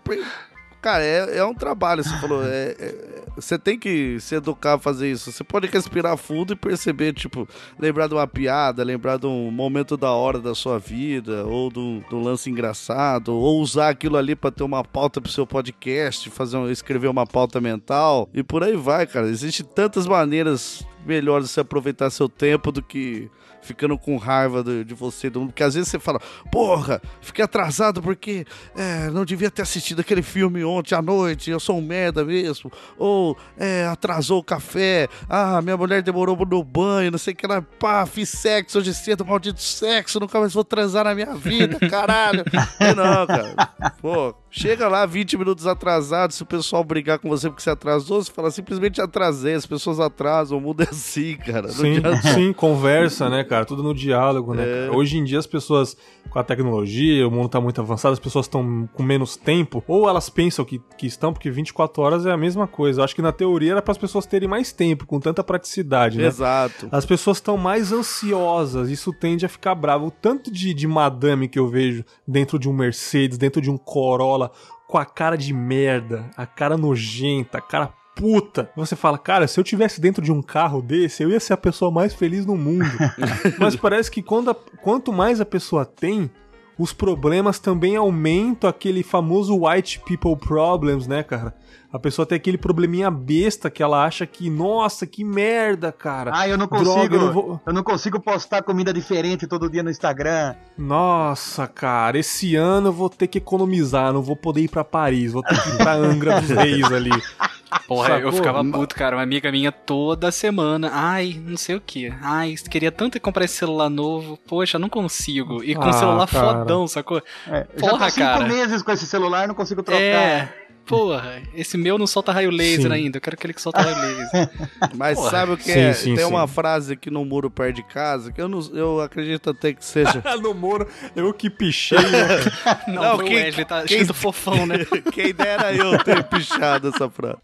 Cara, é, é um trabalho, você falou. é- é- você tem que se educar a fazer isso. Você pode respirar fundo e perceber, tipo, lembrar de uma piada, lembrar de um momento da hora da sua vida, ou de um, lance engraçado, ou usar aquilo ali pra ter uma pauta pro seu podcast, fazer um- escrever uma pauta mental, e por aí vai, cara. Existem tantas maneiras melhores de você aproveitar seu tempo do que ficando com raiva de, de você, do mundo. Porque às vezes você fala, porra, fiquei atrasado porque é, não devia ter assistido aquele filme ontem à noite, eu sou um merda mesmo. Ou é, atrasou o café, ah, minha mulher demorou no banho, não sei o que lá, pá, fiz sexo hoje cedo, maldito sexo, nunca mais vou transar na minha vida, caralho. E não, cara. Pô, chega lá 20 minutos atrasado, se o pessoal brigar com você porque você atrasou, você fala simplesmente atrasei, as pessoas atrasam, o mundo é assim, cara. Não Sim, sim, conversa, né, cara? Tudo no diálogo, né? É. cara? Hoje em dia as pessoas, com a tecnologia, o mundo tá muito avançado, as pessoas estão com menos tempo, ou elas pensam que, que estão, porque 24 horas é a mesma coisa. Eu acho que na teoria era para as pessoas terem mais tempo, com tanta praticidade, né? Exato. As pessoas estão mais ansiosas, isso tende a ficar bravo. O tanto de, de madame que eu vejo dentro de um Mercedes, dentro de um Corolla, com a cara de merda, a cara nojenta, a cara puta. Você fala, cara, se eu tivesse dentro de um carro desse, eu ia ser a pessoa mais feliz no mundo. Mas parece que quando a- quanto mais a pessoa tem, os problemas também aumentam aquele famoso white people problems, né, cara? A pessoa tem aquele probleminha besta que ela acha que, nossa, que merda, cara. Ah, eu não consigo. Droga, eu não vou- eu não consigo postar comida diferente todo dia no Instagram. Nossa, cara, esse ano eu vou ter que economizar, não vou poder ir pra Paris, vou ter que ir pra Angra dos Reis ali. Porra, eu Sacou? ficava puto, cara. Uma amiga minha toda semana. Ai, não sei o que. Ai, queria tanto comprar esse celular novo. Poxa, não consigo. E com Ah, celular cara. fodão, sacou? É, eu Porra, já tô cinco cara. meses com esse celular, não consigo trocar. É. Porra, esse meu não solta raio laser Sim. ainda. Eu quero aquele que solta raio laser. Mas Porra. sabe o que Sim, é? sim, Tem sim. uma frase aqui no muro perto de casa que eu, não, eu acredito até que seja. no Moro, eu que pichei, né? Não, Não, quem- o Wesley, tá quem- escrito fofão, né? Quem dera eu ter pichado essa frase.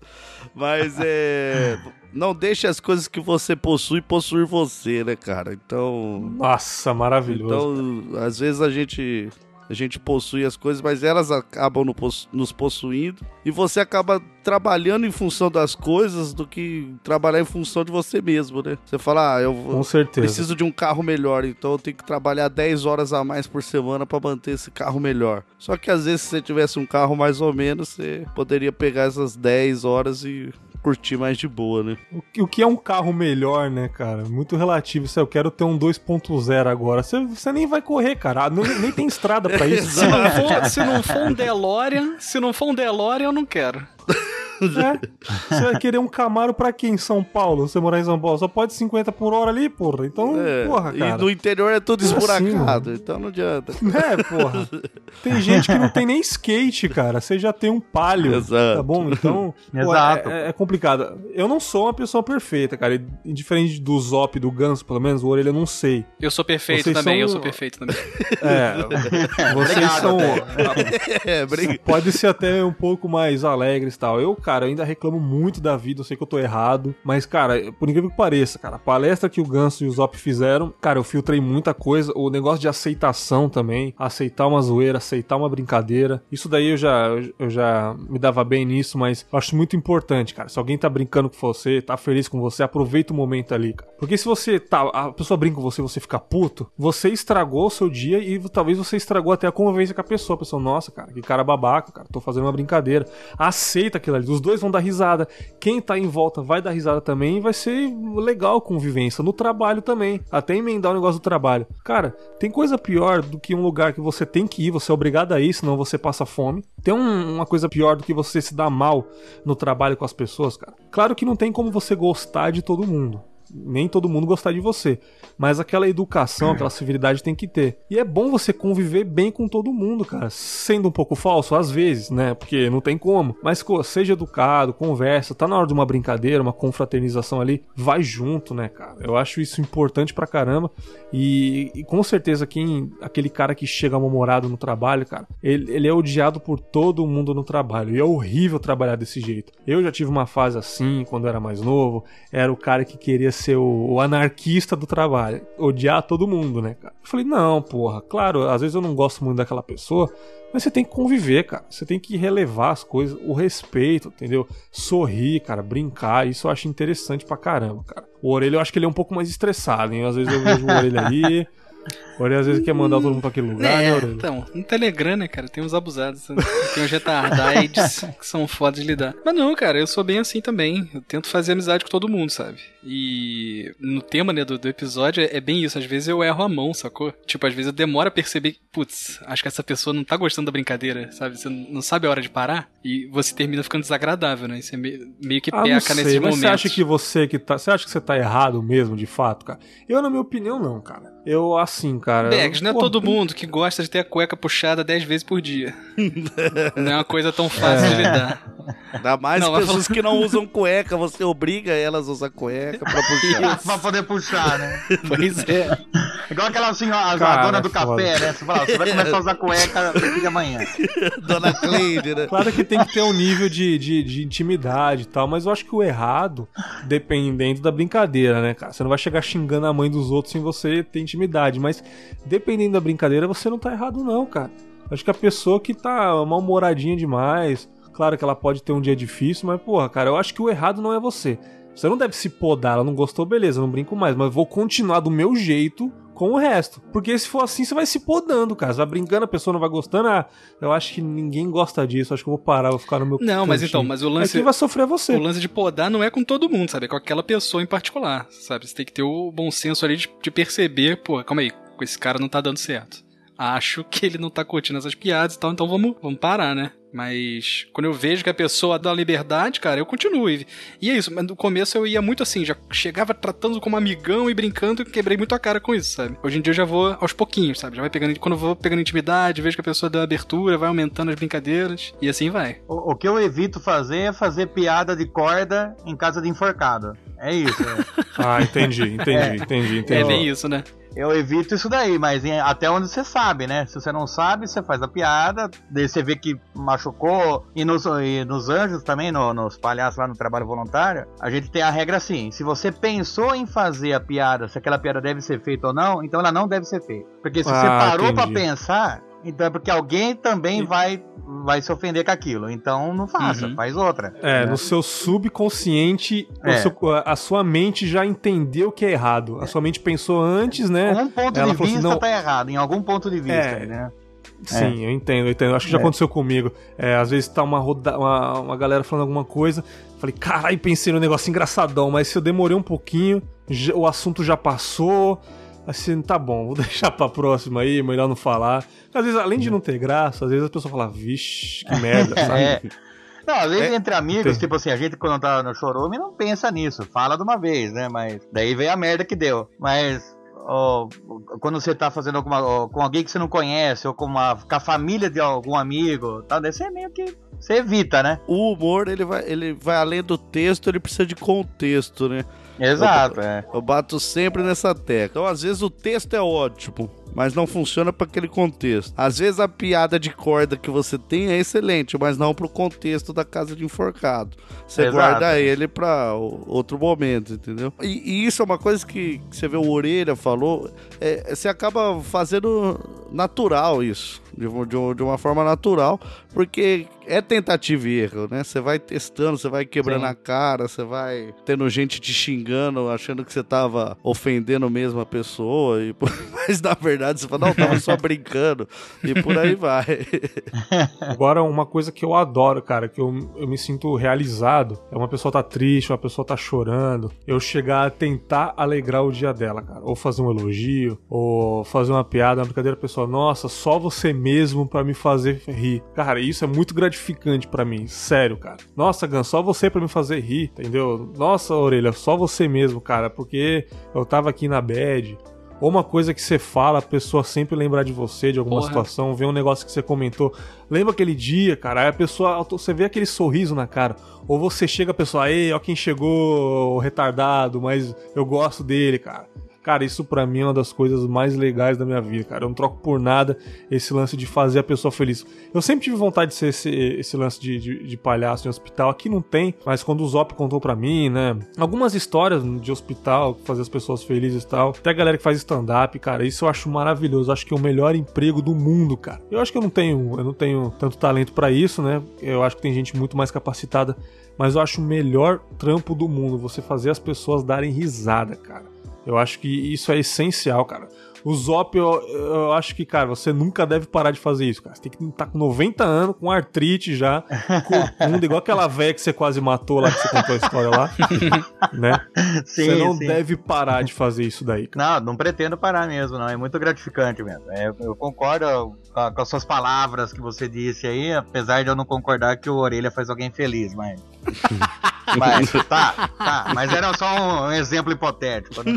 Mas é. Não deixe as coisas que você possui possuir você, né, cara? Então. Nossa, maravilhoso. Então, às vezes a gente. A gente possui as coisas, mas elas acabam no nos possuindo. E você acaba trabalhando em função das coisas do que trabalhar em função de você mesmo, né? Você fala, ah, eu Com certeza. preciso de um carro melhor, então eu tenho que trabalhar 10 horas a mais por semana pra manter esse carro melhor. Só que às vezes se você tivesse um carro mais ou menos, você poderia pegar essas 10 horas e curtir mais de boa, né? O que- O que é um carro melhor, né, cara? Muito relativo. Se eu quero ter um 2.0 agora, você, você nem vai correr, cara. Ah, não- nem tem estrada pra isso. Se não, for, se não for um DeLorean, se não for um DeLorean, eu não quero. É. Você vai querer um Camaro pra quê em São Paulo? Você morar em São Paulo? Só pode 50 por hora ali, porra. Então, É, porra, e cara. no interior é tudo É assim, esburacado, então não adianta. É, porra. Tem gente que não tem nem skate, cara. Você já tem um palio. Exato. Tá bom? Então, pô, Exato. é, é complicado. Eu não sou uma pessoa perfeita, cara. E, Diferente do Zop, do Ganso, pelo menos, o Orelha eu não sei. Eu sou perfeito Vocês também, são- eu sou perfeito também. É. vocês Obrigado, são. É, briga. Pode ser até um pouco mais alegres e tal. Eu, cara, ainda reclamo muito da vida, eu sei que eu tô errado. Mas, cara, por incrível que pareça, cara, a palestra que o Ganso e o Zop fizeram, cara, eu filtrei muita coisa. O negócio de aceitação também. Aceitar uma zoeira, aceitar uma brincadeira. Isso daí eu já, eu já me dava bem nisso, mas eu acho muito importante, cara. Se alguém tá brincando com você, tá feliz com você, aproveita o momento ali, cara. Porque se você tá. A pessoa brinca com você você fica puto, você estragou o seu dia e talvez você estragou até a convivência com a pessoa. A pessoa, nossa, cara, que cara babaca, cara, tô fazendo uma brincadeira. Aceita aquilo ali. Os dois vão dar risada. Quem tá em volta vai dar risada também vai ser legal convivência. No trabalho também. Até emendar o negócio do trabalho. Cara, tem coisa pior do que um lugar que você tem que ir, você é obrigado a ir, senão você passa fome. Tem um- uma coisa pior do que você se dar mal no trabalho com as pessoas, cara. Claro que não tem como você gostar de todo mundo. Nem todo mundo gostar de você. Mas aquela educação, aquela civilidade tem que ter. E é bom você conviver bem com todo mundo, cara. Sendo um pouco falso, às vezes, né? Porque não tem como. Mas seja educado, conversa, tá na hora de uma brincadeira, uma confraternização ali, vai junto, né, cara? Eu acho isso importante pra caramba. E, e com certeza quem aquele cara que chega mal-humorado no trabalho, cara, ele, ele é odiado por todo mundo no trabalho. E é horrível trabalhar desse jeito. Eu já tive uma fase assim, quando eu era mais novo, era o cara que queria ser o, o anarquista do trabalho, odiar todo mundo, né, cara? Eu falei, não, porra, claro, às vezes eu não gosto muito daquela pessoa, mas você tem que conviver, cara. Você tem que relevar as coisas, o respeito, entendeu? Sorrir, cara, brincar. Isso eu acho interessante pra caramba, cara. O Orelha eu acho que ele é um pouco mais estressado, hein? Às vezes eu vejo o Orelha ali. Orelha às vezes quer mandar todo mundo pra aquele lugar, é, né, Orelha? Então, no Telegram, né, cara, tem uns abusados, tem uns retardados que são fodas de lidar. Mas não, cara, eu sou bem assim também. Eu tento fazer amizade com todo mundo, sabe? E no tema, né, do, do episódio, é bem isso. Às vezes eu erro a mão, sacou? Tipo, às vezes eu demoro a perceber, putz, acho que essa pessoa não tá gostando da brincadeira, sabe? Você não sabe a hora de parar e você termina ficando desagradável, né? Você meio, meio que Ah, peca sei, nesses mas momentos. você acha que você que tá. Você acha que você tá errado mesmo, de fato, cara? Eu, na minha opinião, não, cara. Eu, assim, cara. Bags, não é pô, todo mundo que gosta de ter a cueca puxada 10 vezes por dia. não é uma coisa tão fácil de lidar. Ainda mais Não, pessoas que não usam cueca, você obriga elas a usar cueca pra puxar. pra poder puxar, né? Pois é. Igual aquela senhora, a Cara, dona do é foda. café, né? Você fala, você vai começar a usar cueca de amanhã. Dona Cleide, né? Claro que tem que ter um nível de, de, de intimidade e tal, mas eu acho que o errado, dependendo da brincadeira, né, cara? Você não vai chegar xingando a mãe dos outros sem você ter intimidade, mas dependendo da brincadeira, você não tá errado, não, cara. Acho que a pessoa que tá mal-humoradinha demais, claro que ela pode ter um dia difícil, mas, porra, cara, eu acho que o errado não é você. Você não deve se podar, ela não gostou, beleza, não brinco mais, mas vou continuar do meu jeito com o resto. Porque se for assim, você vai se podando, cara. Você vai brincando, a pessoa não vai gostando. Ah, eu acho que ninguém gosta disso. Acho que eu vou parar, vou ficar no meu Não, mas cantinho. então, mas o Aí lance. quem vai sofrer é você. O lance de podar não é com todo mundo, sabe? É com aquela pessoa em particular, sabe? Você tem que ter o bom senso ali de, de perceber, pô, calma aí, com esse cara não tá dando certo. Acho que ele não tá curtindo essas piadas e tal, então vamos, vamos parar, né? Mas quando eu vejo que a pessoa dá liberdade, cara, eu continuo. E é isso, mas no começo eu ia muito assim, já chegava tratando como amigão e brincando, e quebrei muito a cara com isso, sabe? Hoje em dia eu já vou aos pouquinhos, sabe? Já vai pegando, quando eu vou pegando intimidade, vejo que a pessoa deu abertura, vai aumentando as brincadeiras, e assim vai. O, o que eu evito fazer é fazer piada de corda em casa de enforcado. É isso. é. Ah, entendi, entendi, entendi, entendi. É bem isso, né? Eu evito isso daí, mas em- até onde você sabe, né? Se você não sabe, você faz a piada, daí você vê que machucou. E nos, e nos anjos também, no- nos palhaços lá no trabalho voluntário, a gente tem a regra assim: se você pensou em fazer a piada, se aquela piada deve ser feita ou não, então ela não deve ser feita. Porque se você Ah, parou pra entendi. pensar, então é porque alguém também vai, vai se ofender com aquilo. Então não faça, Uhum. faz outra. É, né? no seu subconsciente, É. seu- a sua mente já entendeu que é errado. A sua mente pensou antes, né? Um ponto Ela de assim, vista não- tá errado, em algum ponto de vista, É. né? Sim, eu entendo, eu entendo. Acho que já É. aconteceu comigo. É, às vezes tá uma, roda... uma, uma galera falando alguma coisa. Falei, caralho, pensei no negócio engraçadão, mas se eu demorei um pouquinho, já- o assunto já passou. Assim, tá bom, vou deixar pra próxima aí, melhor não falar. Às vezes, além de não ter graça, às vezes a pessoa fala, vixe, que merda, sabe? É. Não, às vezes É, entre amigos, tem. tipo assim, a gente quando tá no chorume não pensa nisso, fala de uma vez, né? Mas daí vem a merda que deu. Mas ó, quando você tá fazendo alguma. ó, com alguém que você não conhece, ou com, uma, com a família de algum amigo, tal, daí você meio que. Você evita, né? O humor, ele vai, ele vai além do texto, ele precisa de contexto, né? Exato, é. Eu bato sempre nessa tecla. Então, às vezes, o texto é ótimo, mas não funciona para aquele contexto. Às vezes, a piada de corda que você tem é excelente, mas não pro contexto da casa de enforcado. Você Exato. guarda ele pra o- outro momento, entendeu? E, e isso é uma coisa que, que você vê o Orelha falou, é, você acaba fazendo natural isso. De, uma- de de uma forma natural, porque é tentativa e erro, né? Você vai testando, você vai quebrando Sim. a cara, você vai tendo gente te xingando, achando que você tava ofendendo mesmo a pessoa, e, mas na verdade você fala, não, tava só brincando, e por aí vai. Agora, uma coisa que eu adoro, cara, que eu, eu me sinto realizado, é uma pessoa tá triste, uma pessoa tá chorando, eu chegar a tentar alegrar o dia dela, cara. Ou fazer um elogio, ou fazer uma piada, uma brincadeira, a pessoa, nossa, só você mesmo pra me fazer rir. Cara, isso é muito gratificante pra mim, sério, cara. Nossa, Gan, só você pra me fazer rir, entendeu? Nossa, orelha, só você mesmo, cara, porque eu tava aqui na bad. Ou uma coisa que você fala, a pessoa sempre lembrar de você, de alguma Porra. situação, vê um negócio que você comentou. Lembra aquele dia, cara? Aí a pessoa, você vê aquele sorriso na cara. Ou você chega a pessoa, ei, ó quem chegou, o retardado, mas eu gosto dele, cara. Cara, isso pra mim é uma das coisas mais legais da minha vida, cara. Eu não troco por nada esse lance de fazer a pessoa feliz. Eu sempre tive vontade de ser esse, esse lance de, de, de palhaço em hospital. Aqui não tem, mas quando o Zop contou pra mim, né? Algumas histórias de hospital, fazer as pessoas felizes e tal. Até a galera que faz stand-up, cara, isso eu acho maravilhoso. Eu acho que é o melhor emprego do mundo, cara. Eu acho que eu não tenho, eu não tenho tanto talento pra isso, né? Eu acho que tem gente muito mais capacitada. Mas eu acho o melhor trampo do mundo você fazer as pessoas darem risada, cara. Eu acho que isso é essencial, cara. O Zop, eu, eu acho que, cara, você nunca deve parar de fazer isso, cara. Você tem que estar com 90 anos, com artrite já, corcunda, igual aquela véia que você quase matou lá, que você contou a história lá, né? Sim, você não sim. deve parar de fazer isso daí, cara. Não, não pretendo parar mesmo, não. É muito gratificante mesmo. É, eu concordo com, com as suas palavras que você disse aí, apesar de eu não concordar que o Orelha faz alguém feliz, mas. mas, tá, tá. Mas era só um, exemplo hipotético, né?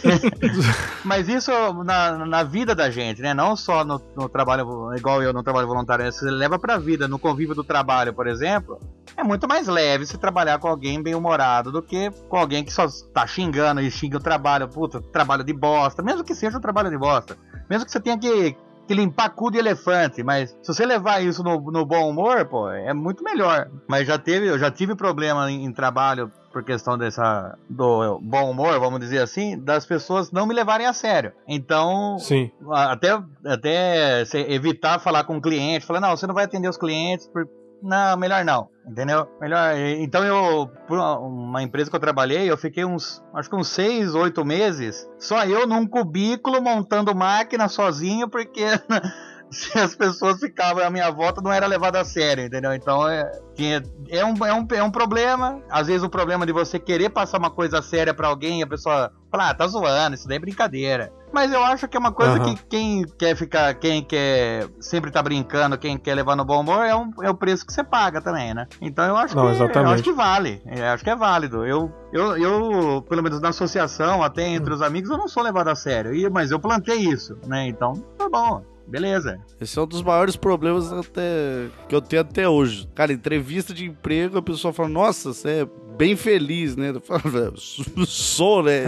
mas isso na, na vida da gente, né? Não só no, no trabalho, igual eu no trabalho voluntário, você leva pra vida, no convívio do trabalho, por exemplo. É muito mais leve se trabalhar com alguém bem humorado do que com alguém que só tá xingando e xinga o trabalho, puta, trabalho de bosta, mesmo que seja um trabalho de bosta. Mesmo que você tenha que, que limpar cu de elefante, mas se você levar isso no, no bom humor, pô, é muito melhor. Mas já teve, eu já tive problema em, em trabalho por questão dessa do bom humor, vamos dizer assim, das pessoas não me levarem a sério. Então, Sim. até, até evitar falar com o cliente, falar, não, você não vai atender os clientes, por... não, melhor não, entendeu? Melhor. Então eu, por uma- empresa que eu trabalhei, eu fiquei uns, acho que uns seis, oito meses, só eu num cubículo montando máquina sozinho, porque se as pessoas ficavam à minha volta, não era levado a sério, entendeu? Então é, tinha, é, um, é, um, é um problema. Às vezes o problema de você querer passar uma coisa séria pra alguém e a pessoa fala, ah, tá zoando, isso daí é brincadeira. Mas eu acho que é uma coisa Aham. que quem quer ficar, quem quer sempre tá brincando, quem quer levar no bom humor, é, um, é o preço que você paga também, né? Então eu acho Não, que eu exatamente. acho que vale. Eu acho que é válido. Eu, eu, eu, pelo menos na associação, até entre os amigos, eu não sou levado a sério. E, mas eu plantei isso, né? Então, tá bom. Beleza. Esse é um dos maiores problemas até que eu tenho até hoje. Cara, entrevista de emprego, a pessoa fala, nossa, você é bem feliz, né? Eu falo, "É, sou, né?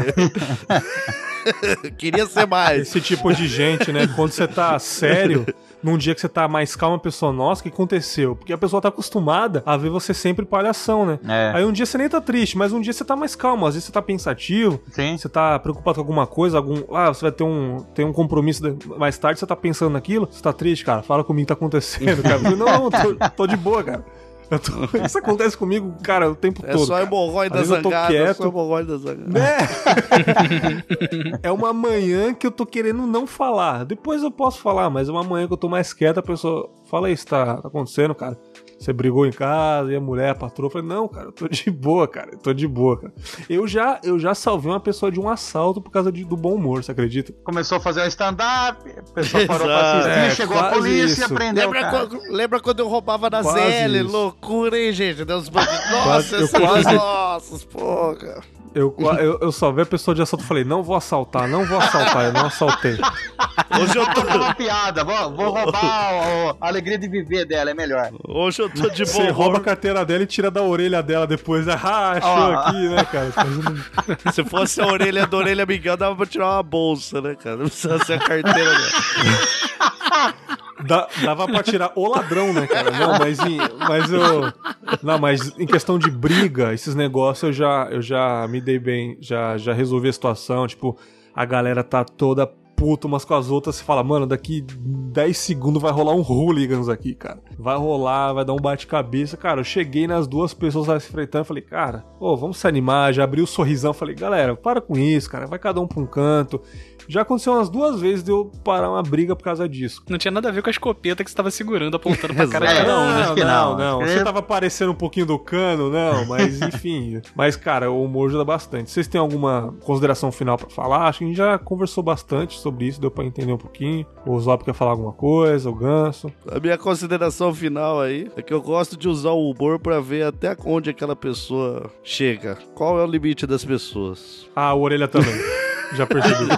Queria ser mais. Esse tipo de gente, né? Quando você tá sério, num dia que você tá mais calma, a pessoa, nossa, o que aconteceu? Porque a pessoa tá acostumada a ver você sempre palhação, né? É. Aí um dia você nem tá triste, mas um dia você tá mais calmo, às vezes você tá pensativo, Sim. você tá preocupado com alguma coisa, algum. Ah, você vai ter um, ter um compromisso mais tarde, você tá pensando naquilo, você tá triste, cara, fala comigo o que tá acontecendo, cara. Eu falei, não, tô, tô de boa, cara. Isso acontece comigo, cara, o tempo É todo. só hemorroida zangada, é quieto. só hemorroida zangada. Né? é uma manhã que eu tô querendo não falar. Depois eu posso falar, mas é uma manhã que eu tô mais quieto, a pessoa fala isso, tá acontecendo, cara. Você brigou em casa e a mulher, a patroa, falei, não, cara, eu tô de boa, cara, eu tô de boa, cara. Eu já, eu já salvei uma pessoa de um assalto por causa de- do bom humor, você acredita? Começou a fazer um stand-up, a pessoa parou pra assistir, É, chegou a polícia e isso. aprendeu. Lembra, quando, lembra quando eu roubava na Quase ZL? isso. Loucura, hein, gente? Deus Nossa, eu quase- nossas, pô, cara. Eu, eu, eu salvei a pessoa de assalto e falei, não vou assaltar, não vou assaltar, eu não assaltei. Hoje eu fazer uma tô, piada, vou, vou roubar o- a alegria de viver dela, é melhor. hoje eu tô de Você rouba a carteira dela e tira da orelha dela depois. Ah, achou Ó. aqui, né, cara? Fazendo- Se fosse a orelha da orelha Miguel, dava pra tirar uma bolsa, né, cara? Não precisa ser a carteira dela. Dá- dava pra tirar o ladrão, né, cara? Não, mas em, mas eu. Não, mas em questão de briga, esses negócios eu já, eu já me dei bem, já, já resolvi a situação. Tipo, a galera tá toda puta umas com as outras. Você fala, mano, daqui 10 segundos vai rolar um hooligans aqui, cara. Vai rolar, vai dar um bate-cabeça. Cara, eu cheguei nas duas pessoas lá se enfrentando. Falei, cara, pô, vamos se animar. Já abri o sorrisão. Falei, galera, para com isso, cara. Vai cada um pra um canto. Já aconteceu umas duas vezes de eu parar uma briga por causa disso. Não tinha nada a ver com a escopeta que você tava segurando, apontando pra cara de cada um, né? que não, não. que- Você tava parecendo um pouquinho do cano, não, mas enfim. mas, cara, o humor ajuda bastante. Vocês têm alguma consideração final pra falar? Acho que a gente já conversou bastante sobre isso, deu pra entender um pouquinho. O Zop quer falar alguma coisa, o Ganso. A minha consideração final aí é que eu gosto de usar o humor pra ver até onde aquela pessoa chega. Qual é o limite das pessoas? Ah, o Orelha também. Já percebi.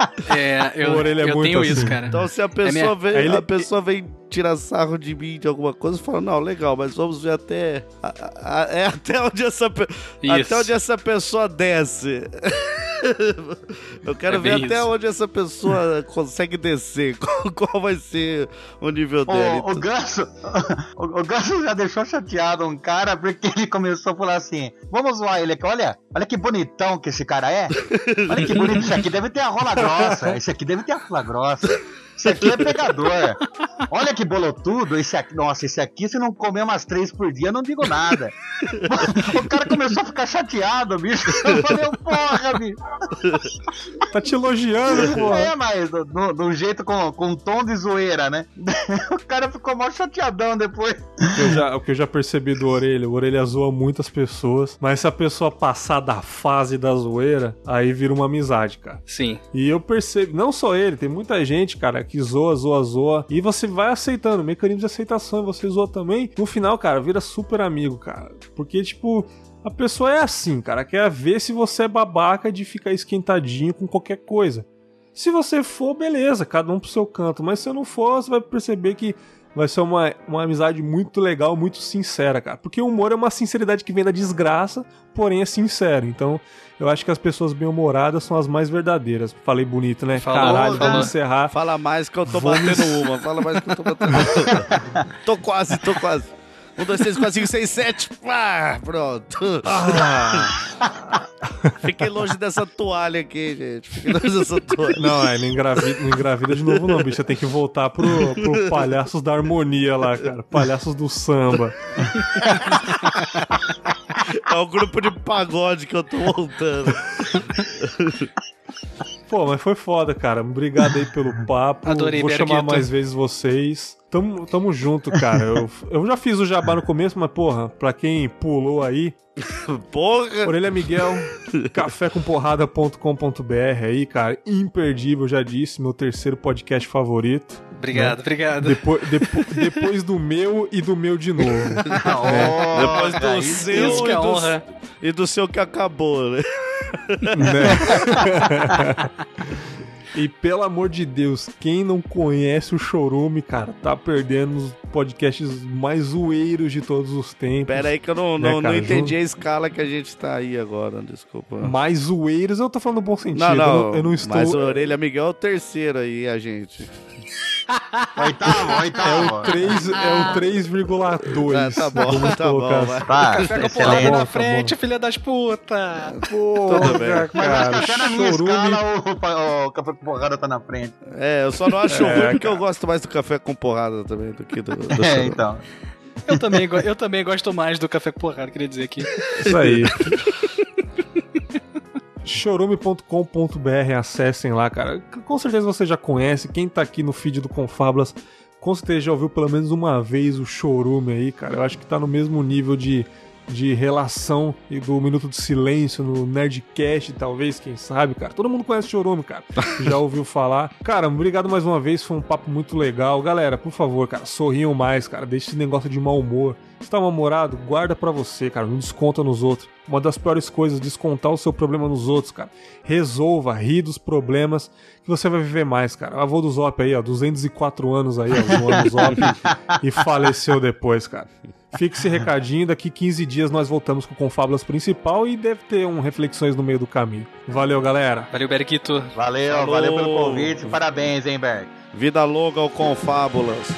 É, eu, Orelha é eu muito tenho assim. isso, cara. Então, se a pessoa, É minha- vem, Aí ele- a pessoa vem tirar sarro de mim de alguma coisa, fala, não, legal, mas vamos ver até. a- a- é até onde essa, Isso. até onde essa pessoa desce. Eu quero É ver até isso. onde essa pessoa consegue descer. Qual, qual vai ser o nível dela. O, o Ganso, o, o Ganso já deixou chateado um cara porque ele começou a falar assim: vamos zoar ele aqui, olha, olha que bonitão que esse cara é. Olha que bonito, esse aqui deve ter a rola grossa, esse aqui deve ter a rola grossa. Esse aqui é pegador. Olha que bolotudo, esse aqui. Nossa, esse aqui, se não comer umas três por dia, eu não digo nada. O cara começou a ficar chateado, bicho. Eu falei, porra, bicho. tá te elogiando, pô. É, mas do- do- de um jeito com, com um tom de zoeira, né? O cara ficou mal chateadão depois. Eu já- o que eu já percebi do Orelha, o Orelha zoa muitas pessoas, mas se a pessoa passar da fase da zoeira, aí vira uma amizade, cara. Sim. E eu percebo, não só ele, tem muita gente, cara, que zoa, zoa, zoa, e você vai aceitando, mecanismo de aceitação, e você zoa também. No final, cara, vira super amigo, cara. Porque, tipo, a pessoa é assim, cara, quer ver se você é babaca de ficar esquentadinho com qualquer coisa. Se você for, beleza, cada um pro seu canto, mas se não for, você vai perceber que vai ser uma, uma amizade muito legal, muito sincera, cara. Porque o humor é uma sinceridade que vem da desgraça, porém é sincero. Então, eu acho que as pessoas bem-humoradas são as mais verdadeiras. Falei bonito, né? Falou, Caralho, vamos encerrar. Fala mais que eu tô Vamos- batendo uma. Fala mais que eu tô batendo uma. tô quase, tô quase. Um, dois, três, quatro, cinco, seis, sete. Pá, pronto. Ah, Fiquei longe dessa toalha aqui, gente. Fiquei longe dessa toalha. não, é, não engravida, não engravida de novo, não, bicho. Você tem que voltar pro, pro Palhaços da Harmonia lá, cara. Palhaços do samba. É o grupo de pagode que eu tô montando. Pô, mas foi foda, cara. Obrigado aí pelo papo. Adorei, Vou chamar mais vezes vocês. Tamo, tamo junto, cara. Eu, eu já fiz o jabá no começo, mas, porra, pra quem pulou aí, Porra! Orelha Miguel, cafécomporrada.com.br aí, cara. Imperdível, já disse, meu terceiro podcast favorito. Obrigado, obrigado. Depois, depo- depois do meu e do meu de novo. Depois do seu que e é do, honra. e do seu que acabou, né? Né? E pelo amor de Deus, quem não conhece o Chorume, cara, tá perdendo os podcasts mais zoeiros de todos os tempos. Pera aí que eu não, Né, não, cara, não entendi a escala que a gente tá aí agora, desculpa. Mais zoeiros, eu tô falando no bom sentido. Não, eu não, não, eu não estou. mas o Orelha Miguel é o terceiro aí, a gente. Oitavo, É oitavo. o 3, é o 3,2. Ah, tá bom, Vamos tá colocar bom. Tá, Café com porrada na tá frente, filha das puta. Porra, Tudo bem. Mas cara, até na minha chorume. escala o, o Café com Porrada tá na frente. É, eu só não acho É, ruim porque eu gosto mais do café com porrada também do que do, do É, então. Eu também, eu também gosto mais do café com porrada, queria dizer aqui. Isso aí. chorume.com.br, acessem lá, cara. Com certeza você já conhece. Quem tá aqui no feed do Confablas, com certeza já ouviu pelo menos uma vez o Chorume aí, cara. Eu acho que tá no mesmo nível de, de relação e do Minuto de Silêncio no Nerdcast, talvez, quem sabe, cara. Todo mundo conhece o Chorume, cara. Já ouviu falar. Cara, obrigado mais uma vez, foi um papo muito legal. Galera, por favor, cara, sorriam mais, cara. Deixe esse negócio de mau humor. Se tá mal-humorado, guarda pra você, cara. Não desconta nos outros. Uma das piores coisas, descontar o seu problema nos outros, cara. Resolva, ri dos problemas que você vai viver mais, cara. O avô do Zop aí, ó, 204 anos aí, ó, o Zop e faleceu depois, cara. Fica esse recadinho, daqui 15 dias nós voltamos com o Confábulas principal e deve ter um reflexões no meio do caminho. Valeu, galera. Valeu, Berquito. Valeu, Falou. valeu pelo convite. Parabéns, hein, Berg. Vida longa ao Confábulas.